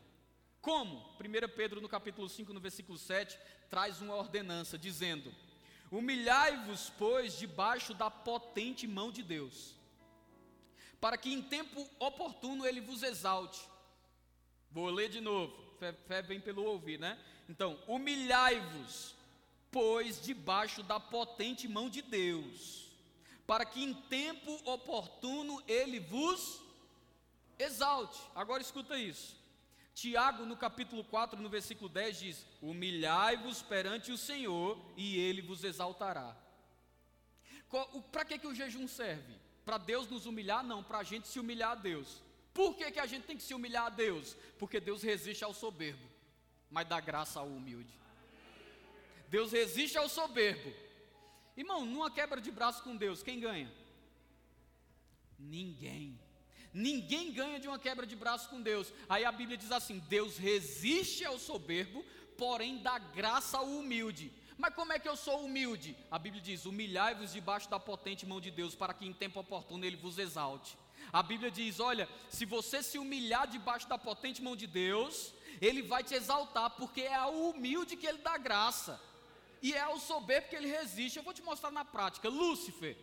Como? 1 Pedro no capítulo 5, no versículo 7, traz uma ordenança dizendo: Humilhai-vos, pois, debaixo da potente mão de Deus, para que em tempo oportuno ele vos exalte. Vou ler de novo, fé, fé vem pelo ouvir, né? Então, humilhai-vos, pois, debaixo da potente mão de Deus, para que em tempo oportuno ele vos exalte. Agora escuta isso. Tiago, no capítulo 4, no versículo 10, diz: Humilhai-vos perante o Senhor, e ele vos exaltará. Para que, que o jejum serve? Para Deus nos humilhar? Não, para a gente se humilhar a Deus. Por que, que a gente tem que se humilhar a Deus? Porque Deus resiste ao soberbo, mas dá graça ao humilde. Deus resiste ao soberbo. Irmão, numa quebra de braço com Deus, quem ganha? Ninguém. Ninguém ganha de uma quebra de braço com Deus. Aí a Bíblia diz assim: Deus resiste ao soberbo, porém dá graça ao humilde. Mas como é que eu sou humilde? A Bíblia diz: humilhai-vos debaixo da potente mão de Deus, para que em tempo oportuno ele vos exalte. A Bíblia diz: olha, se você se humilhar debaixo da potente mão de Deus, ele vai te exaltar, porque é ao humilde que ele dá graça, e é ao soberbo que ele resiste. Eu vou te mostrar na prática: Lúcifer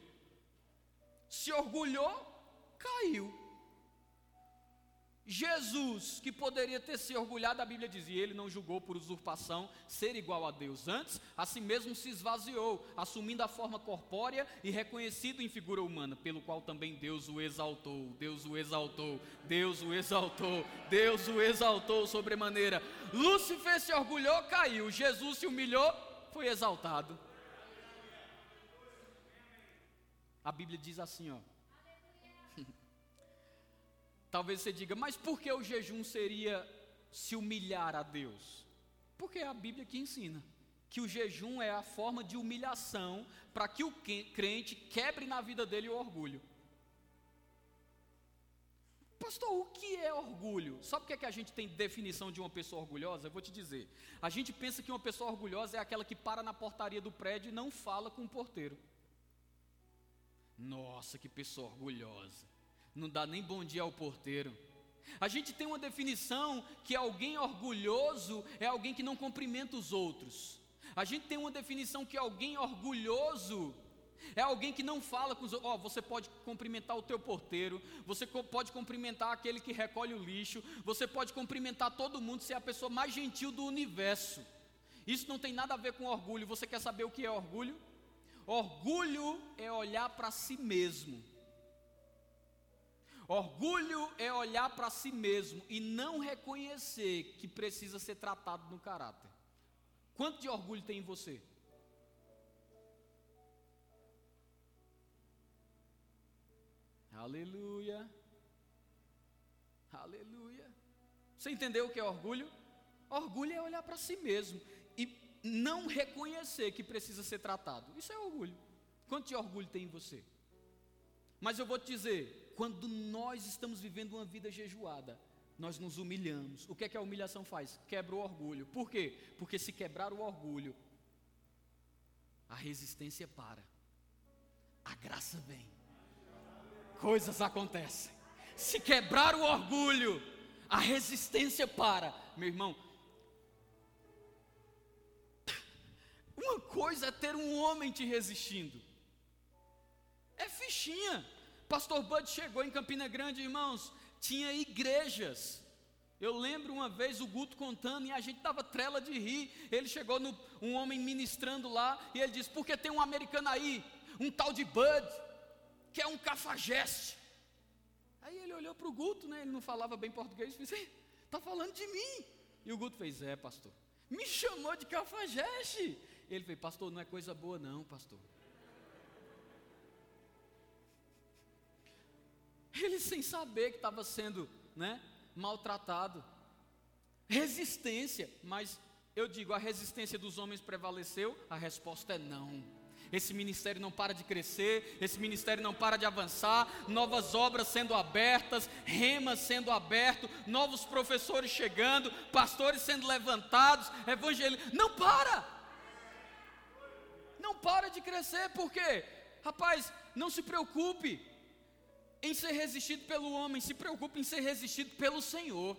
se orgulhou, caiu. Jesus, que poderia ter se orgulhado, a Bíblia dizia, ele não julgou por usurpação ser igual a Deus. Antes, a si mesmo se esvaziou, assumindo a forma corpórea e reconhecido em figura humana, pelo qual também Deus o exaltou. Deus o exaltou, Deus o exaltou, Deus o exaltou sobremaneira. Lúcifer se orgulhou, caiu. Jesus se humilhou, foi exaltado. A Bíblia diz assim, ó. [laughs] Talvez você diga, mas por que o jejum seria se humilhar a Deus? Porque é a Bíblia que ensina que o jejum é a forma de humilhação para que o crente quebre na vida dele o orgulho. Pastor, o que é orgulho? Sabe o que, é que a gente tem definição de uma pessoa orgulhosa? Eu vou te dizer. A gente pensa que uma pessoa orgulhosa é aquela que para na portaria do prédio e não fala com o porteiro. Nossa, que pessoa orgulhosa não dá nem bom dia ao porteiro. A gente tem uma definição que alguém orgulhoso é alguém que não cumprimenta os outros. A gente tem uma definição que alguém orgulhoso é alguém que não fala com os outros. Oh, você pode cumprimentar o teu porteiro, você pode cumprimentar aquele que recolhe o lixo, você pode cumprimentar todo mundo, ser a pessoa mais gentil do universo. Isso não tem nada a ver com orgulho. Você quer saber o que é orgulho? Orgulho é olhar para si mesmo. Orgulho é olhar para si mesmo e não reconhecer que precisa ser tratado no caráter. Quanto de orgulho tem em você? Aleluia. Aleluia. Você entendeu o que é orgulho? Orgulho é olhar para si mesmo e não reconhecer que precisa ser tratado. Isso é orgulho. Quanto de orgulho tem em você? Mas eu vou te dizer, quando nós estamos vivendo uma vida jejuada, nós nos humilhamos. O que é que a humilhação faz? Quebra o orgulho. Por quê? Porque se quebrar o orgulho, a resistência para, a graça vem, coisas acontecem. Se quebrar o orgulho, a resistência para, meu irmão. Uma coisa é ter um homem te resistindo, é fichinha. Pastor Bud chegou em Campina Grande, irmãos, tinha igrejas. Eu lembro uma vez o Guto contando e a gente estava trela de rir. Ele chegou no um homem ministrando lá e ele disse: Porque tem um americano aí, um tal de Bud, que é um cafajeste. Aí ele olhou para o Guto, né? Ele não falava bem português, disse: Está falando de mim. E o Guto fez: É, pastor. Me chamou de cafajeste. Ele fez: Pastor, não é coisa boa, não, pastor. Ele sem saber que estava sendo né, maltratado. Resistência, mas eu digo, a resistência dos homens prevaleceu? A resposta é não. Esse ministério não para de crescer, esse ministério não para de avançar, novas obras sendo abertas, remas sendo aberto, novos professores chegando, pastores sendo levantados, evangelho, não para. Não para de crescer, por quê? Rapaz, não se preocupe, em ser resistido pelo homem, se preocupe em ser resistido pelo Senhor.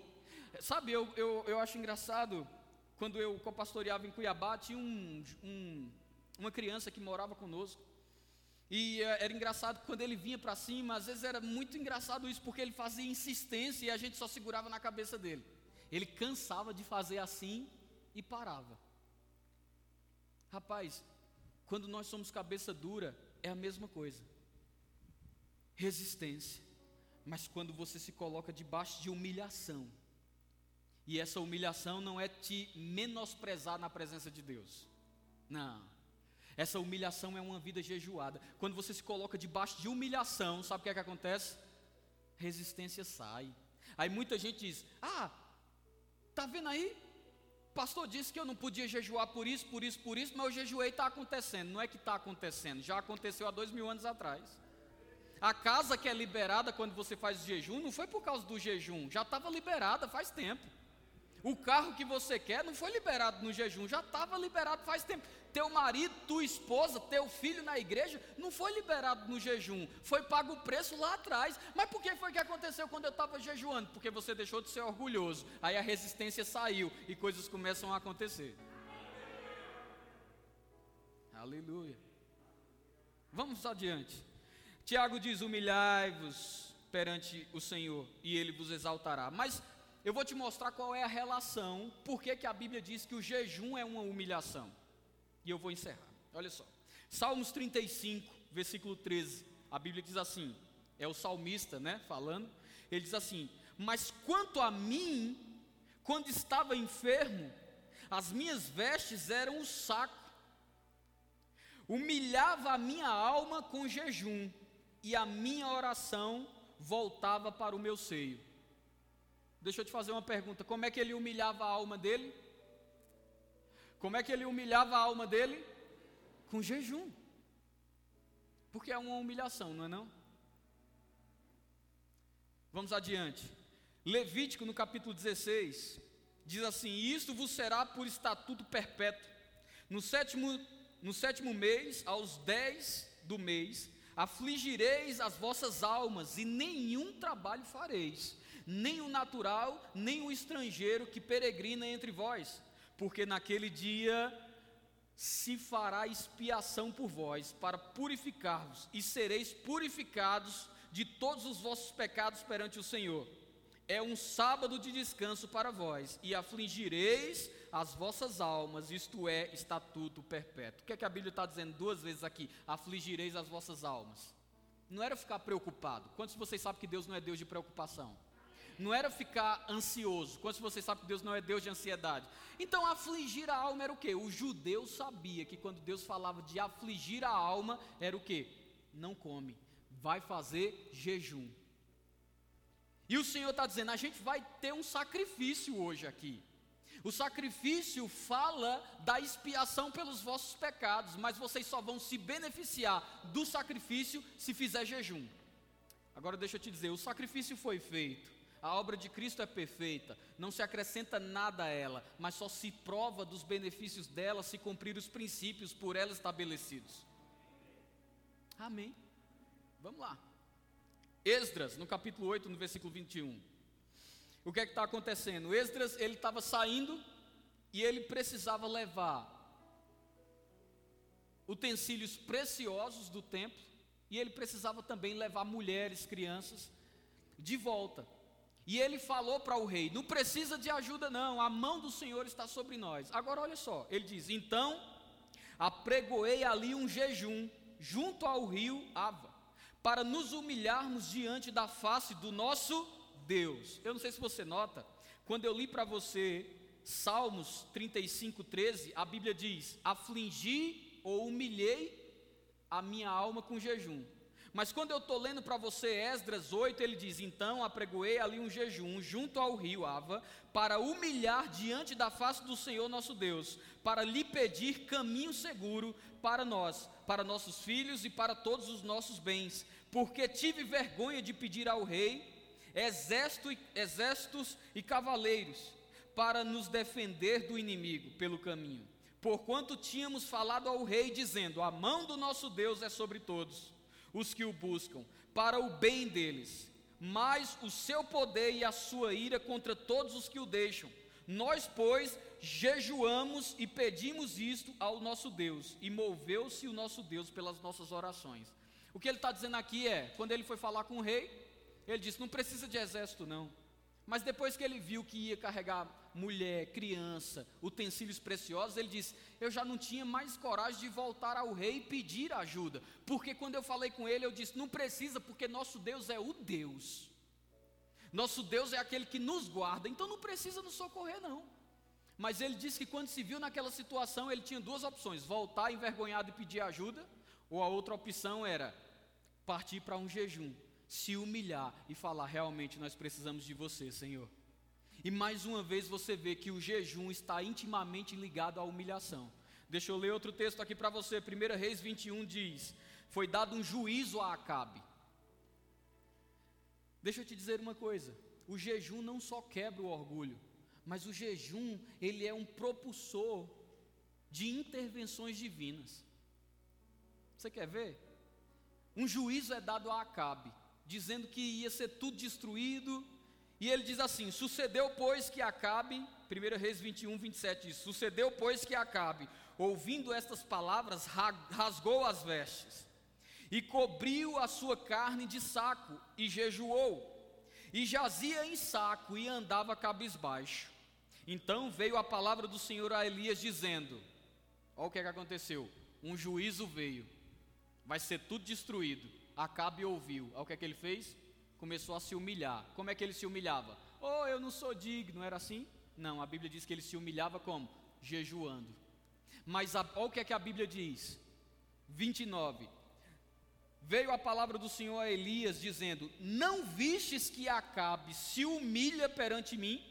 Sabe, eu, eu, eu acho engraçado, quando eu pastoreava em Cuiabá, tinha um, um, uma criança que morava conosco. E eh, era engraçado quando ele vinha para cima, às vezes era muito engraçado isso, porque ele fazia insistência e a gente só segurava na cabeça dele. Ele cansava de fazer assim e parava. Rapaz, quando nós somos cabeça dura, é a mesma coisa resistência. Mas quando você se coloca debaixo de humilhação, e essa humilhação não é te menosprezar na presença de Deus. Não. Essa humilhação é uma vida jejuada. Quando você se coloca debaixo de humilhação, sabe o que é que acontece? Resistência sai. Aí muita gente diz: "Ah, tá vendo aí? pastor disse que eu não podia jejuar por isso, por isso, por isso, mas eu jejuei está acontecendo. Não é que está acontecendo, já aconteceu há dois mil anos atrás. A casa que é liberada quando você faz jejum não foi por causa do jejum, já estava liberada faz tempo. O carro que você quer não foi liberado no jejum, já estava liberado faz tempo. Teu marido, tua esposa, teu filho na igreja não foi liberado no jejum, foi pago o preço lá atrás. Mas por que foi que aconteceu quando eu estava jejuando? Porque você deixou de ser orgulhoso. Aí a resistência saiu e coisas começam a acontecer. Aleluia. Vamos adiante. Tiago diz: humilhai-vos perante o Senhor e ele vos exaltará. Mas eu vou te mostrar qual é a relação, por que, que a Bíblia diz que o jejum é uma humilhação. E eu vou encerrar. Olha só. Salmos 35, versículo 13. A Bíblia diz assim: é o salmista, né, falando. Ele diz assim: Mas quanto a mim, quando estava enfermo, as minhas vestes eram um saco, humilhava a minha alma com jejum e a minha oração voltava para o meu seio. Deixa eu te fazer uma pergunta: como é que ele humilhava a alma dele? Como é que ele humilhava a alma dele? Com jejum. Porque é uma humilhação, não é não? Vamos adiante. Levítico no capítulo 16 diz assim: Isto vos será por estatuto perpétuo. No sétimo, no sétimo mês, aos dez do mês, afligireis as vossas almas e nenhum trabalho fareis, nem o natural, nem o estrangeiro que peregrina entre vós, porque naquele dia se fará expiação por vós, para purificar-vos, e sereis purificados de todos os vossos pecados perante o Senhor. É um sábado de descanso para vós, e afligireis as vossas almas, isto é, estatuto perpétuo. O que é que a Bíblia está dizendo duas vezes aqui? Afligireis as vossas almas. Não era ficar preocupado. Quantos de vocês sabem que Deus não é Deus de preocupação? Não era ficar ansioso. Quantos de vocês sabem que Deus não é Deus de ansiedade? Então, afligir a alma era o quê? O judeu sabia que quando Deus falava de afligir a alma, era o quê? Não come, vai fazer jejum. E o Senhor está dizendo: a gente vai ter um sacrifício hoje aqui. O sacrifício fala da expiação pelos vossos pecados, mas vocês só vão se beneficiar do sacrifício se fizer jejum. Agora deixa eu te dizer, o sacrifício foi feito. A obra de Cristo é perfeita, não se acrescenta nada a ela, mas só se prova dos benefícios dela se cumprir os princípios por ela estabelecidos. Amém. Vamos lá. Esdras, no capítulo 8, no versículo 21. O que é que está acontecendo? Esdras, ele estava saindo e ele precisava levar utensílios preciosos do templo e ele precisava também levar mulheres, crianças de volta. E ele falou para o rei: Não precisa de ajuda, não, a mão do Senhor está sobre nós. Agora olha só, ele diz: Então apregoei ali um jejum junto ao rio Ava, para nos humilharmos diante da face do nosso Deus. Eu não sei se você nota, quando eu li para você Salmos 35, 13, a Bíblia diz: Afligi ou humilhei a minha alma com jejum. Mas quando eu estou lendo para você Esdras 8, ele diz: Então apregoei ali um jejum junto ao rio Ava, para humilhar diante da face do Senhor nosso Deus, para lhe pedir caminho seguro para nós, para nossos filhos e para todos os nossos bens, porque tive vergonha de pedir ao rei exército, exércitos e cavaleiros para nos defender do inimigo pelo caminho. Porquanto tínhamos falado ao rei, dizendo: A mão do nosso Deus é sobre todos os que o buscam, para o bem deles, mas o seu poder e a sua ira contra todos os que o deixam. Nós, pois, jejuamos e pedimos isto ao nosso Deus, e moveu-se o nosso Deus pelas nossas orações. O que ele está dizendo aqui é: quando ele foi falar com o rei, ele disse: Não precisa de exército, não. Mas depois que ele viu que ia carregar mulher, criança, utensílios preciosos, ele disse: Eu já não tinha mais coragem de voltar ao rei e pedir ajuda. Porque quando eu falei com ele, eu disse: Não precisa, porque nosso Deus é o Deus. Nosso Deus é aquele que nos guarda, então não precisa nos socorrer, não. Mas ele disse que quando se viu naquela situação, ele tinha duas opções: voltar envergonhado e pedir ajuda, ou a outra opção era partir para um jejum se humilhar e falar: realmente nós precisamos de você, Senhor. E mais uma vez você vê que o jejum está intimamente ligado à humilhação. Deixa eu ler outro texto aqui para você. 1 Reis 21 diz: Foi dado um juízo a Acabe. Deixa eu te dizer uma coisa: o jejum não só quebra o orgulho, mas o jejum, ele é um propulsor de intervenções divinas. Você quer ver? Um juízo é dado a Acabe dizendo que ia ser tudo destruído. E ele diz assim: Sucedeu, pois, que Acabe, 1 Reis 21, 27 diz: Sucedeu, pois, que Acabe, ouvindo estas palavras, rasgou as vestes e cobriu a sua carne de saco e jejuou, e jazia em saco e andava cabisbaixo. Então veio a palavra do Senhor a Elias dizendo: Olha o que, é que aconteceu. Um juízo veio, vai ser tudo destruído. Acabe ouviu. Aí o que é que ele fez? Começou a se humilhar. Como é que ele se humilhava? Oh, eu não sou digno, era assim? Não, a Bíblia diz que ele se humilhava como? Jejuando. Mas a, olha o que é que a Bíblia diz. 29. Veio a palavra do Senhor a Elias dizendo: Não vistes que Acabe se humilha perante mim?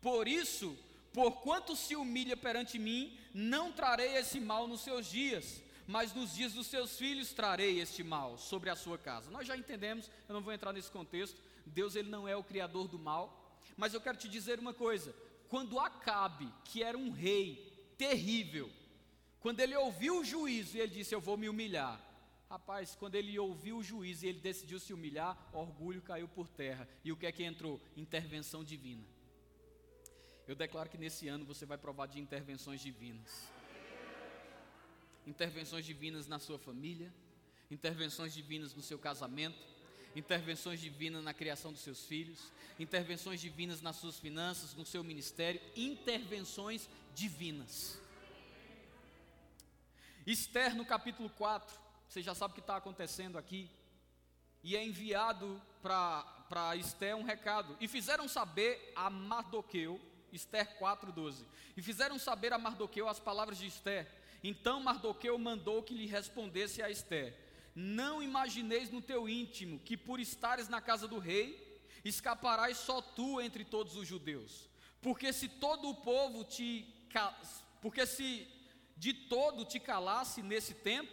Por isso, porquanto se humilha perante mim, não trarei esse mal nos seus dias mas nos dias dos seus filhos trarei este mal sobre a sua casa. Nós já entendemos, eu não vou entrar nesse contexto. Deus ele não é o criador do mal, mas eu quero te dizer uma coisa: quando Acabe, que era um rei terrível, quando ele ouviu o juízo e ele disse: Eu vou me humilhar, Rapaz, quando ele ouviu o juiz e ele decidiu se humilhar, orgulho caiu por terra. E o que é que entrou? Intervenção divina. Eu declaro que nesse ano você vai provar de intervenções divinas. Intervenções divinas na sua família, intervenções divinas no seu casamento, intervenções divinas na criação dos seus filhos, intervenções divinas nas suas finanças, no seu ministério, intervenções divinas. Esther, no capítulo 4, você já sabe o que está acontecendo aqui, e é enviado para Esther um recado, e fizeram saber a Mardoqueu, Esther 4,12. E fizeram saber a Mardoqueu as palavras de Esther. Então Mardoqueu mandou que lhe respondesse a Esther: Não imagineis no teu íntimo que por estares na casa do rei, escaparás só tu entre todos os judeus. Porque se todo o povo te porque se de todo te calasse nesse tempo,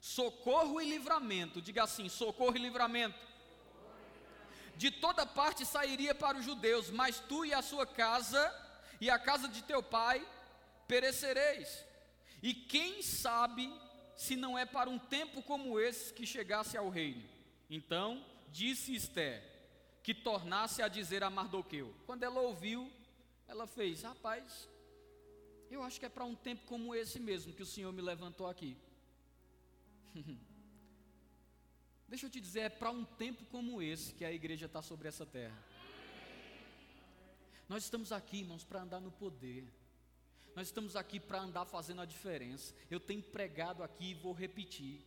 socorro e livramento, diga assim: socorro e livramento de toda parte sairia para os judeus, mas tu e a sua casa e a casa de teu pai perecereis. E quem sabe se não é para um tempo como esse que chegasse ao reino? Então disse Esther que tornasse a dizer a Mardoqueu. Quando ela ouviu, ela fez: Rapaz, eu acho que é para um tempo como esse mesmo que o Senhor me levantou aqui. [laughs] Deixa eu te dizer, é para um tempo como esse que a igreja está sobre essa terra. Nós estamos aqui, irmãos, para andar no poder. Nós estamos aqui para andar fazendo a diferença. Eu tenho pregado aqui e vou repetir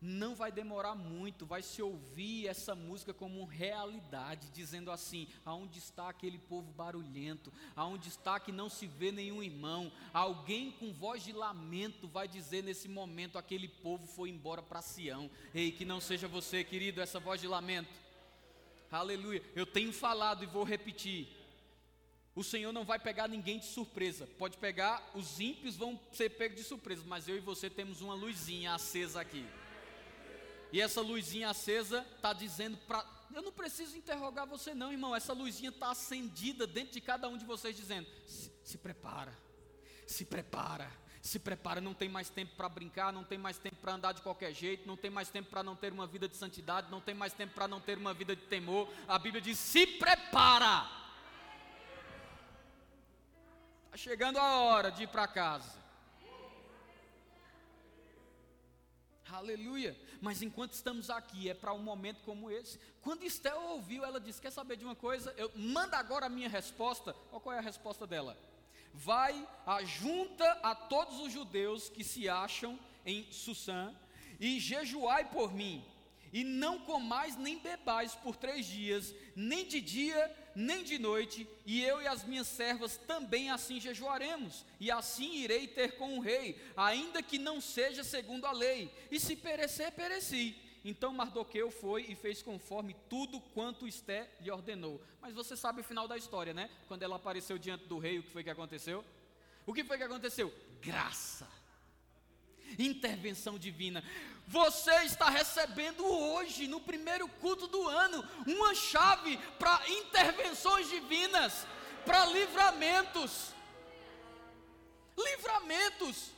não vai demorar muito, vai se ouvir essa música como realidade, dizendo assim: aonde está aquele povo barulhento, aonde está que não se vê nenhum irmão, alguém com voz de lamento vai dizer nesse momento: aquele povo foi embora para Sião. Ei, que não seja você, querido, essa voz de lamento. Aleluia. Eu tenho falado e vou repetir. O Senhor não vai pegar ninguém de surpresa. Pode pegar, os ímpios vão ser pegos de surpresa, mas eu e você temos uma luzinha acesa aqui. E essa luzinha acesa está dizendo para. Eu não preciso interrogar você, não, irmão. Essa luzinha está acendida dentro de cada um de vocês, dizendo: se, se prepara, se prepara, se prepara. Não tem mais tempo para brincar, não tem mais tempo para andar de qualquer jeito, não tem mais tempo para não ter uma vida de santidade, não tem mais tempo para não ter uma vida de temor. A Bíblia diz: se prepara. Chegando a hora de ir para casa. Aleluia. Mas enquanto estamos aqui, é para um momento como esse. Quando Esté ouviu, ela disse: Quer saber de uma coisa? Eu manda agora a minha resposta. Qual é a resposta dela? Vai, ajunta a todos os judeus que se acham em Sussã e jejuai por mim e não comais nem bebais por três dias, nem de dia, nem de noite, e eu e as minhas servas também assim jejuaremos, e assim irei ter com o rei, ainda que não seja segundo a lei, e se perecer, pereci. Então Mardoqueu foi e fez conforme tudo quanto Esté lhe ordenou. Mas você sabe o final da história, né? Quando ela apareceu diante do rei, o que foi que aconteceu? O que foi que aconteceu? Graça intervenção divina. Você está recebendo hoje, no primeiro culto do ano, uma chave para intervenções divinas, para livramentos. Livramentos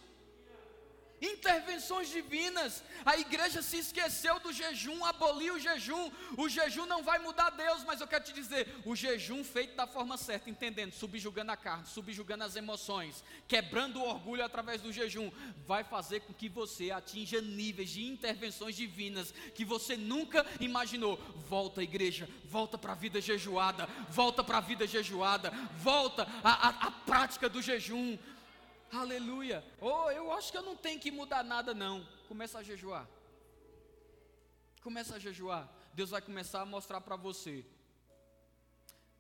intervenções divinas. A igreja se esqueceu do jejum, aboliu o jejum. O jejum não vai mudar Deus, mas eu quero te dizer: o jejum feito da forma certa, entendendo, subjugando a carne, subjugando as emoções, quebrando o orgulho através do jejum, vai fazer com que você atinja níveis de intervenções divinas que você nunca imaginou. Volta, igreja, volta para a vida jejuada, volta para a vida jejuada, volta à prática do jejum. Aleluia. Oh, eu acho que eu não tenho que mudar nada, não. Começa a jejuar. Começa a jejuar. Deus vai começar a mostrar para você.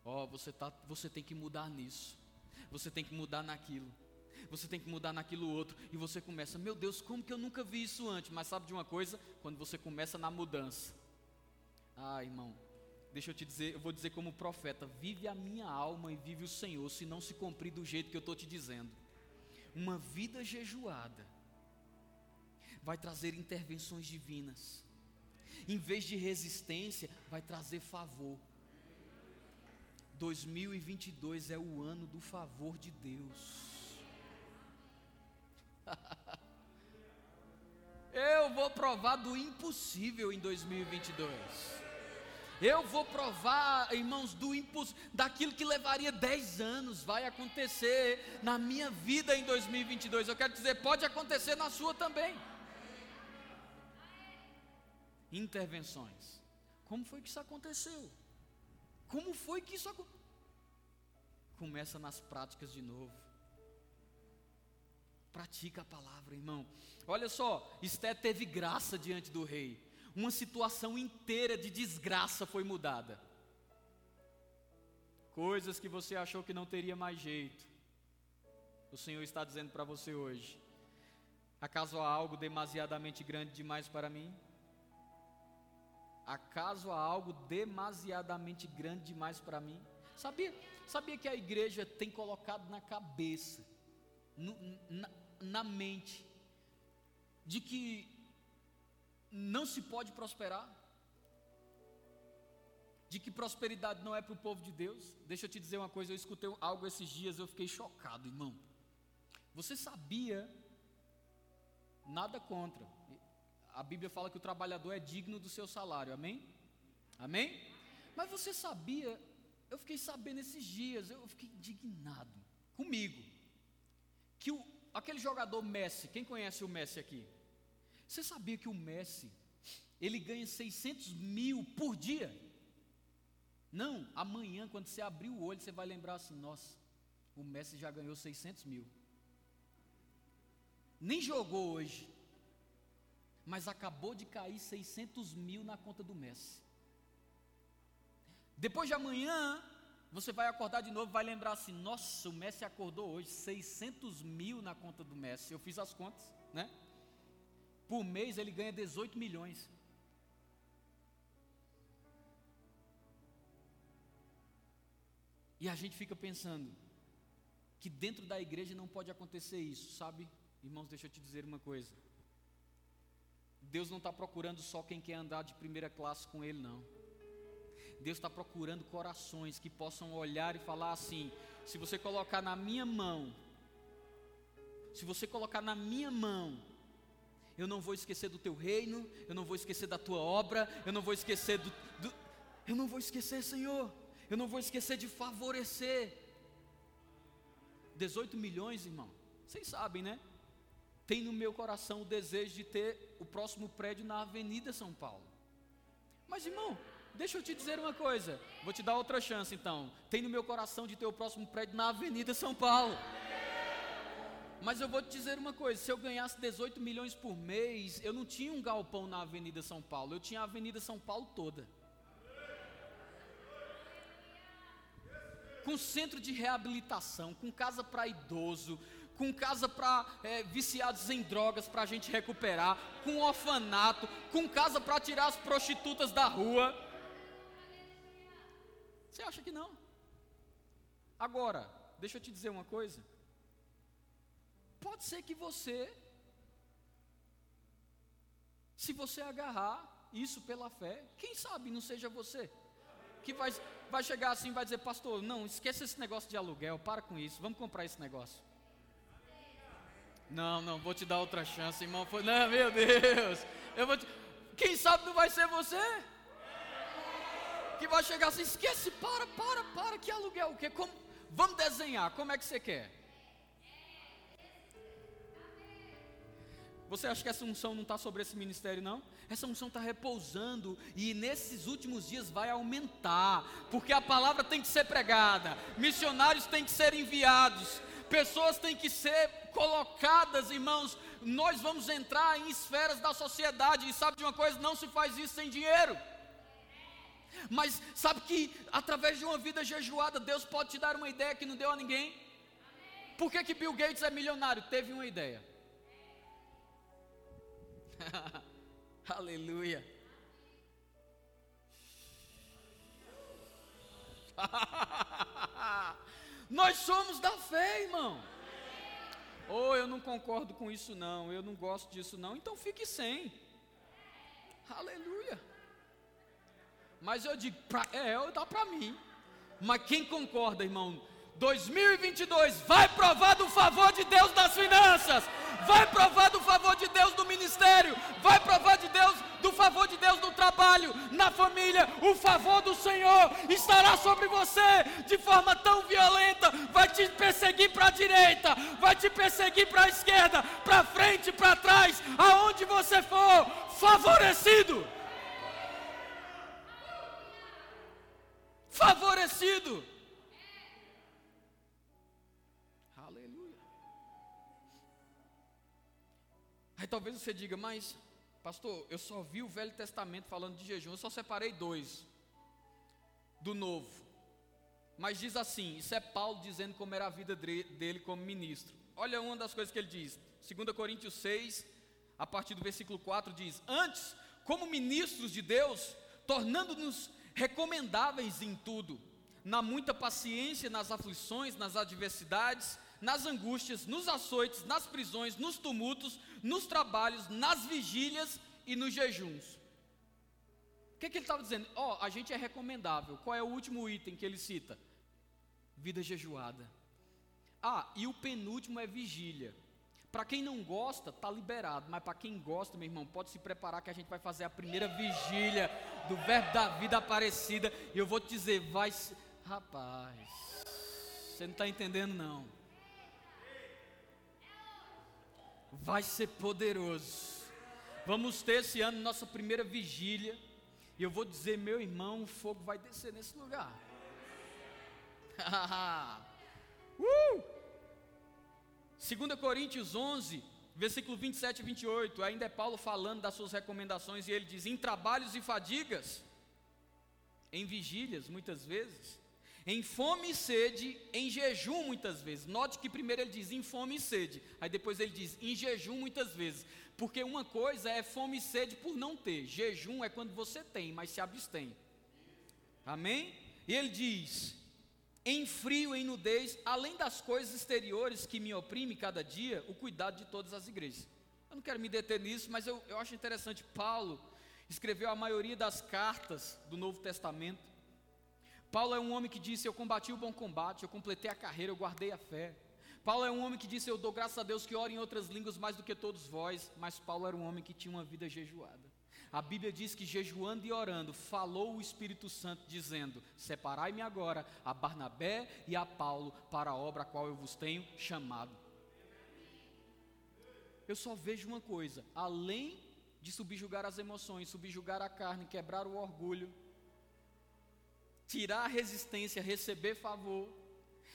Ó, oh, você, tá, você tem que mudar nisso. Você tem que mudar naquilo. Você tem que mudar naquilo outro. E você começa, meu Deus, como que eu nunca vi isso antes? Mas sabe de uma coisa? Quando você começa na mudança. Ah, irmão, deixa eu te dizer, eu vou dizer como profeta: vive a minha alma e vive o Senhor, se não se cumprir do jeito que eu estou te dizendo uma vida jejuada vai trazer intervenções divinas. Em vez de resistência, vai trazer favor. 2022 é o ano do favor de Deus. [laughs] Eu vou provar do impossível em 2022. Eu vou provar, irmãos, do impulso, daquilo que levaria 10 anos, vai acontecer na minha vida em 2022. Eu quero dizer, pode acontecer na sua também. Intervenções. Como foi que isso aconteceu? Como foi que isso aconteceu? Começa nas práticas de novo. Pratica a palavra, irmão. Olha só, Esté teve graça diante do rei. Uma situação inteira de desgraça foi mudada. Coisas que você achou que não teria mais jeito. O Senhor está dizendo para você hoje: Acaso há algo demasiadamente grande demais para mim? Acaso há algo demasiadamente grande demais para mim? Sabia, sabia que a igreja tem colocado na cabeça, no, na, na mente, de que não se pode prosperar? De que prosperidade não é para o povo de Deus? Deixa eu te dizer uma coisa, eu escutei algo esses dias, eu fiquei chocado, irmão. Você sabia, nada contra, a Bíblia fala que o trabalhador é digno do seu salário, amém? Amém? Mas você sabia, eu fiquei sabendo esses dias, eu fiquei indignado comigo, que o, aquele jogador Messi, quem conhece o Messi aqui? Você sabia que o Messi, ele ganha 600 mil por dia? Não, amanhã, quando você abrir o olho, você vai lembrar assim: nossa, o Messi já ganhou 600 mil. Nem jogou hoje, mas acabou de cair 600 mil na conta do Messi. Depois de amanhã, você vai acordar de novo, vai lembrar assim: nossa, o Messi acordou hoje, 600 mil na conta do Messi. Eu fiz as contas, né? Por mês ele ganha 18 milhões. E a gente fica pensando que dentro da igreja não pode acontecer isso, sabe? Irmãos, deixa eu te dizer uma coisa. Deus não está procurando só quem quer andar de primeira classe com Ele, não. Deus está procurando corações que possam olhar e falar assim: se você colocar na minha mão, se você colocar na minha mão, eu não vou esquecer do teu reino, eu não vou esquecer da tua obra, eu não vou esquecer do, do eu não vou esquecer, Senhor, eu não vou esquecer de favorecer. 18 milhões, irmão, vocês sabem, né? tem no meu coração o desejo de ter o próximo prédio na Avenida São Paulo. Mas irmão, deixa eu te dizer uma coisa, vou te dar outra chance então. Tem no meu coração de ter o próximo prédio na Avenida São Paulo. Mas eu vou te dizer uma coisa: se eu ganhasse 18 milhões por mês, eu não tinha um galpão na Avenida São Paulo, eu tinha a Avenida São Paulo toda. Com centro de reabilitação, com casa para idoso, com casa para é, viciados em drogas para a gente recuperar, com orfanato, com casa para tirar as prostitutas da rua. Você acha que não? Agora, deixa eu te dizer uma coisa. Pode ser que você, se você agarrar isso pela fé, quem sabe não seja você que vai, vai chegar assim e vai dizer, pastor, não, esqueça esse negócio de aluguel, para com isso, vamos comprar esse negócio. Não, não, vou te dar outra chance, irmão. Não, meu Deus. Eu vou te... Quem sabe não vai ser você? Que vai chegar assim, esquece, para, para, para, que aluguel o quê? Como... Vamos desenhar, como é que você quer? Você acha que essa unção não está sobre esse ministério, não? Essa unção está repousando e nesses últimos dias vai aumentar, porque a palavra tem que ser pregada, missionários têm que ser enviados, pessoas têm que ser colocadas, irmãos. Nós vamos entrar em esferas da sociedade, e sabe de uma coisa? Não se faz isso sem dinheiro. Mas sabe que através de uma vida jejuada, Deus pode te dar uma ideia que não deu a ninguém? Por que, que Bill Gates é milionário? Teve uma ideia. [laughs] Aleluia. [laughs] Nós somos da fé, irmão. Oh, eu não concordo com isso não, eu não gosto disso não, então fique sem. Aleluia. Mas eu digo, pra, é, dá para mim. Mas quem concorda, irmão? 2022 vai provar do favor de Deus das finanças, vai provar do favor de Deus no ministério, vai provar de Deus do favor de Deus no trabalho, na família. O favor do Senhor estará sobre você de forma tão violenta, vai te perseguir para a direita, vai te perseguir para a esquerda, para frente, para trás, aonde você for, favorecido. Favorecido. Aí talvez você diga, mas, pastor, eu só vi o Velho Testamento falando de jejum, eu só separei dois do Novo. Mas diz assim: isso é Paulo dizendo como era a vida dele como ministro. Olha uma das coisas que ele diz, 2 Coríntios 6, a partir do versículo 4, diz: Antes, como ministros de Deus, tornando-nos recomendáveis em tudo, na muita paciência, nas aflições, nas adversidades, nas angústias, nos açoites, nas prisões, nos tumultos, nos trabalhos, nas vigílias e nos jejuns. O que, que ele estava dizendo? Ó, oh, a gente é recomendável. Qual é o último item que ele cita? Vida jejuada. Ah, e o penúltimo é vigília. Para quem não gosta, tá liberado, mas para quem gosta, meu irmão, pode se preparar que a gente vai fazer a primeira vigília do Verbo da Vida Aparecida. E eu vou te dizer, vai. Rapaz, você não está entendendo, não. Vai ser poderoso. Vamos ter esse ano nossa primeira vigília. E eu vou dizer, meu irmão, o fogo vai descer nesse lugar. [laughs] uh! 2 Coríntios 11, versículo 27 e 28. Ainda é Paulo falando das suas recomendações. E ele diz: Em trabalhos e fadigas, em vigílias, muitas vezes, em fome e sede, em jejum muitas vezes. Note que primeiro ele diz em fome e sede, aí depois ele diz em jejum muitas vezes. Porque uma coisa é fome e sede por não ter, jejum é quando você tem, mas se abstém. Amém? E ele diz: em frio, em nudez, além das coisas exteriores que me oprimem cada dia, o cuidado de todas as igrejas. Eu não quero me deter nisso, mas eu, eu acho interessante. Paulo escreveu a maioria das cartas do Novo Testamento Paulo é um homem que disse: Eu combati o bom combate, eu completei a carreira, eu guardei a fé. Paulo é um homem que disse: Eu dou graças a Deus que oro em outras línguas mais do que todos vós. Mas Paulo era um homem que tinha uma vida jejuada. A Bíblia diz que jejuando e orando, falou o Espírito Santo, dizendo: Separai-me agora a Barnabé e a Paulo para a obra a qual eu vos tenho chamado. Eu só vejo uma coisa: além de subjugar as emoções, subjugar a carne, quebrar o orgulho, tirar a resistência, receber favor.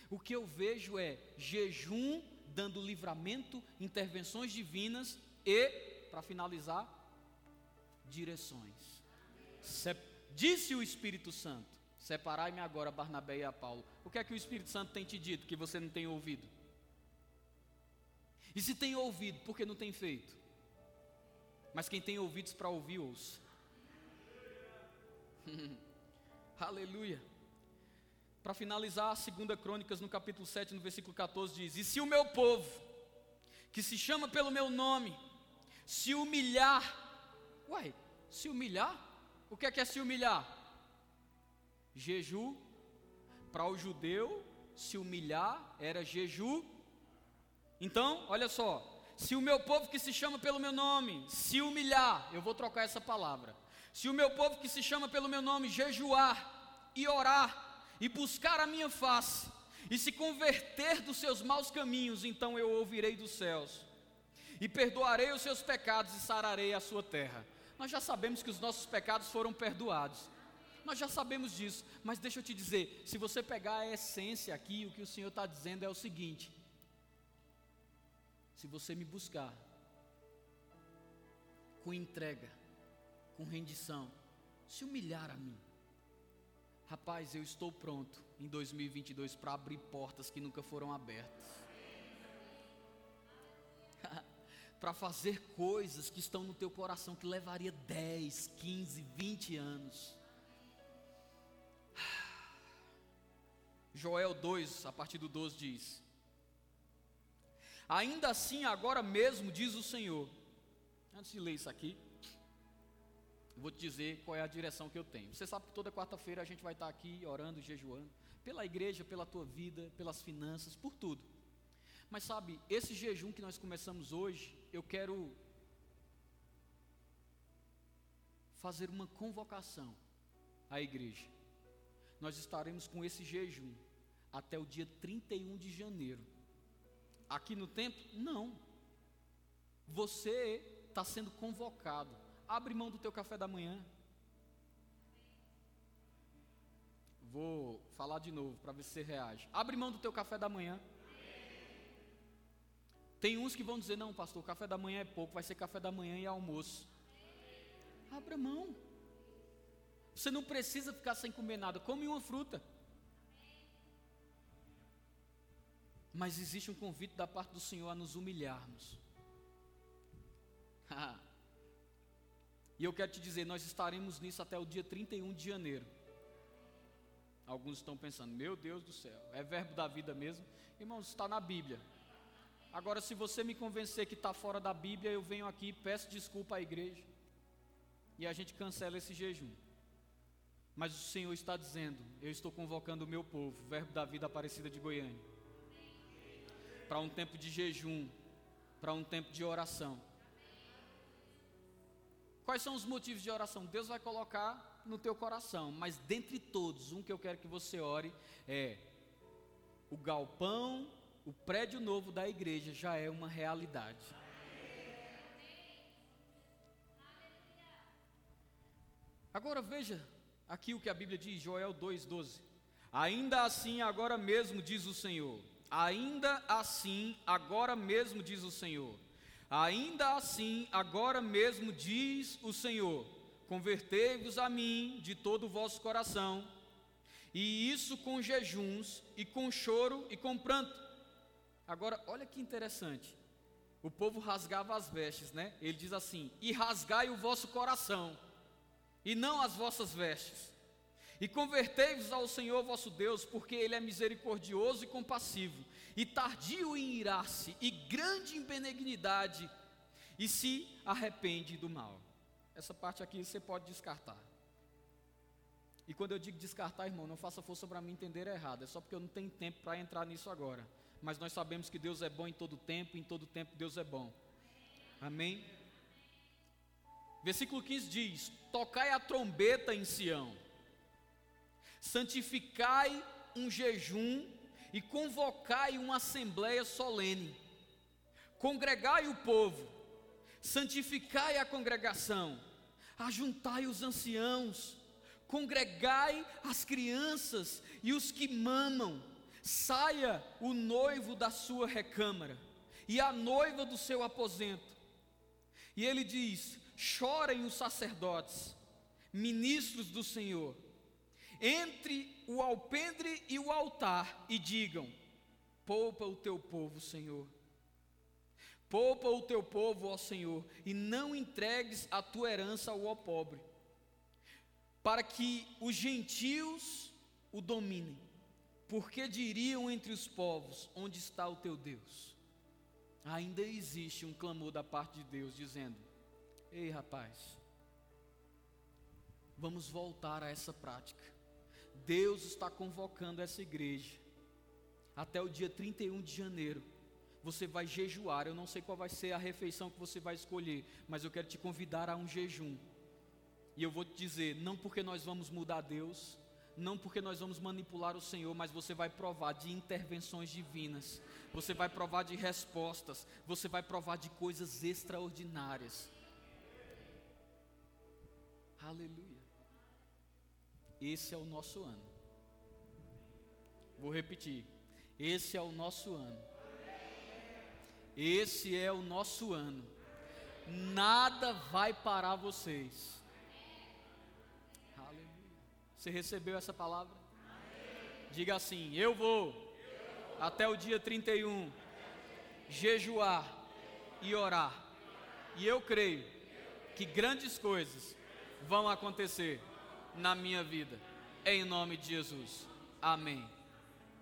O que eu vejo é jejum dando livramento, intervenções divinas e, para finalizar, direções. Se, disse o Espírito Santo: Separai-me agora, Barnabé e a Paulo. O que é que o Espírito Santo tem te dito que você não tem ouvido? E se tem ouvido, por que não tem feito? Mas quem tem ouvidos para ouvir, ouça. [laughs] Aleluia. Para finalizar, 2 Crônicas, no capítulo 7, no versículo 14, diz: E se o meu povo, que se chama pelo meu nome, se humilhar, uai, se humilhar? O que é que é se humilhar? Jeju, para o judeu, se humilhar era jeju. Então, olha só, se o meu povo que se chama pelo meu nome se humilhar, eu vou trocar essa palavra se o meu povo que se chama pelo meu nome jejuar e orar e buscar a minha face e se converter dos seus maus caminhos, então eu ouvirei dos céus e perdoarei os seus pecados e sararei a sua terra. Nós já sabemos que os nossos pecados foram perdoados. Nós já sabemos disso, mas deixa eu te dizer: se você pegar a essência aqui, o que o Senhor está dizendo é o seguinte: se você me buscar com entrega, com rendição, se humilhar a mim. Rapaz, eu estou pronto em 2022 para abrir portas que nunca foram abertas. [laughs] para fazer coisas que estão no teu coração que levaria 10, 15, 20 anos. [sighs] Joel 2, a partir do 12 diz: Ainda assim, agora mesmo, diz o Senhor. Antes de ler isso aqui, vou te dizer qual é a direção que eu tenho. Você sabe que toda quarta-feira a gente vai estar aqui orando, jejuando, pela igreja, pela tua vida, pelas finanças, por tudo. Mas sabe, esse jejum que nós começamos hoje, eu quero fazer uma convocação à igreja. Nós estaremos com esse jejum até o dia 31 de janeiro. Aqui no templo? Não. Você está sendo convocado. Abre mão do teu café da manhã. Vou falar de novo para ver se você reage. Abre mão do teu café da manhã. Tem uns que vão dizer: não, pastor, café da manhã é pouco, vai ser café da manhã e almoço. Abra mão. Você não precisa ficar sem comer nada, come uma fruta. Mas existe um convite da parte do Senhor a nos humilharmos. [laughs] e eu quero te dizer, nós estaremos nisso até o dia 31 de janeiro. Alguns estão pensando, meu Deus do céu, é verbo da vida mesmo? Irmãos, está na Bíblia. Agora, se você me convencer que está fora da Bíblia, eu venho aqui, peço desculpa à igreja e a gente cancela esse jejum. Mas o Senhor está dizendo: Eu estou convocando o meu povo, Verbo da Vida Aparecida de Goiânia, para um tempo de jejum, para um tempo de oração. Quais são os motivos de oração? Deus vai colocar no teu coração, mas dentre todos, um que eu quero que você ore é o galpão o prédio novo da igreja já é uma realidade. Agora veja aqui o que a Bíblia diz, Joel 2,12. Ainda assim, agora mesmo, diz o Senhor. Ainda assim, agora mesmo, diz o Senhor. Ainda assim, agora mesmo, diz o Senhor: Convertei-vos a mim de todo o vosso coração, e isso com jejuns, e com choro e com pranto Agora, olha que interessante. O povo rasgava as vestes, né? Ele diz assim: E rasgai o vosso coração, e não as vossas vestes. E convertei-vos ao Senhor vosso Deus, porque Ele é misericordioso e compassivo, e tardio em irar-se, e grande em benignidade, e se arrepende do mal. Essa parte aqui você pode descartar. E quando eu digo descartar, irmão, não faça força para me entender errado, é só porque eu não tenho tempo para entrar nisso agora mas nós sabemos que Deus é bom em todo tempo, e em todo tempo Deus é bom. Amém? Versículo 15 diz: Tocai a trombeta em Sião, santificai um jejum e convocai uma assembleia solene, congregai o povo, santificai a congregação, ajuntai os anciãos, congregai as crianças e os que mamam, saia o noivo da sua recâmara e a noiva do seu aposento. E ele diz: chorem os sacerdotes, ministros do Senhor, entre o alpendre e o altar, e digam: poupa o teu povo, Senhor. Poupa o teu povo, ó Senhor, e não entregues a tua herança ao pobre, para que os gentios o dominem. Porque diriam entre os povos: Onde está o teu Deus? Ainda existe um clamor da parte de Deus dizendo: Ei, rapaz, vamos voltar a essa prática. Deus está convocando essa igreja até o dia 31 de janeiro. Você vai jejuar. Eu não sei qual vai ser a refeição que você vai escolher, mas eu quero te convidar a um jejum. E eu vou te dizer: não porque nós vamos mudar Deus, não porque nós vamos manipular o Senhor, mas você vai provar de intervenções divinas, você vai provar de respostas, você vai provar de coisas extraordinárias. Aleluia. Esse é o nosso ano. Vou repetir. Esse é o nosso ano. Esse é o nosso ano. Nada vai parar vocês. Você recebeu essa palavra? Diga assim: eu vou. até o dia 31 jejuar e orar. E eu creio que grandes coisas vão acontecer na minha vida. Em nome de Jesus. Amém.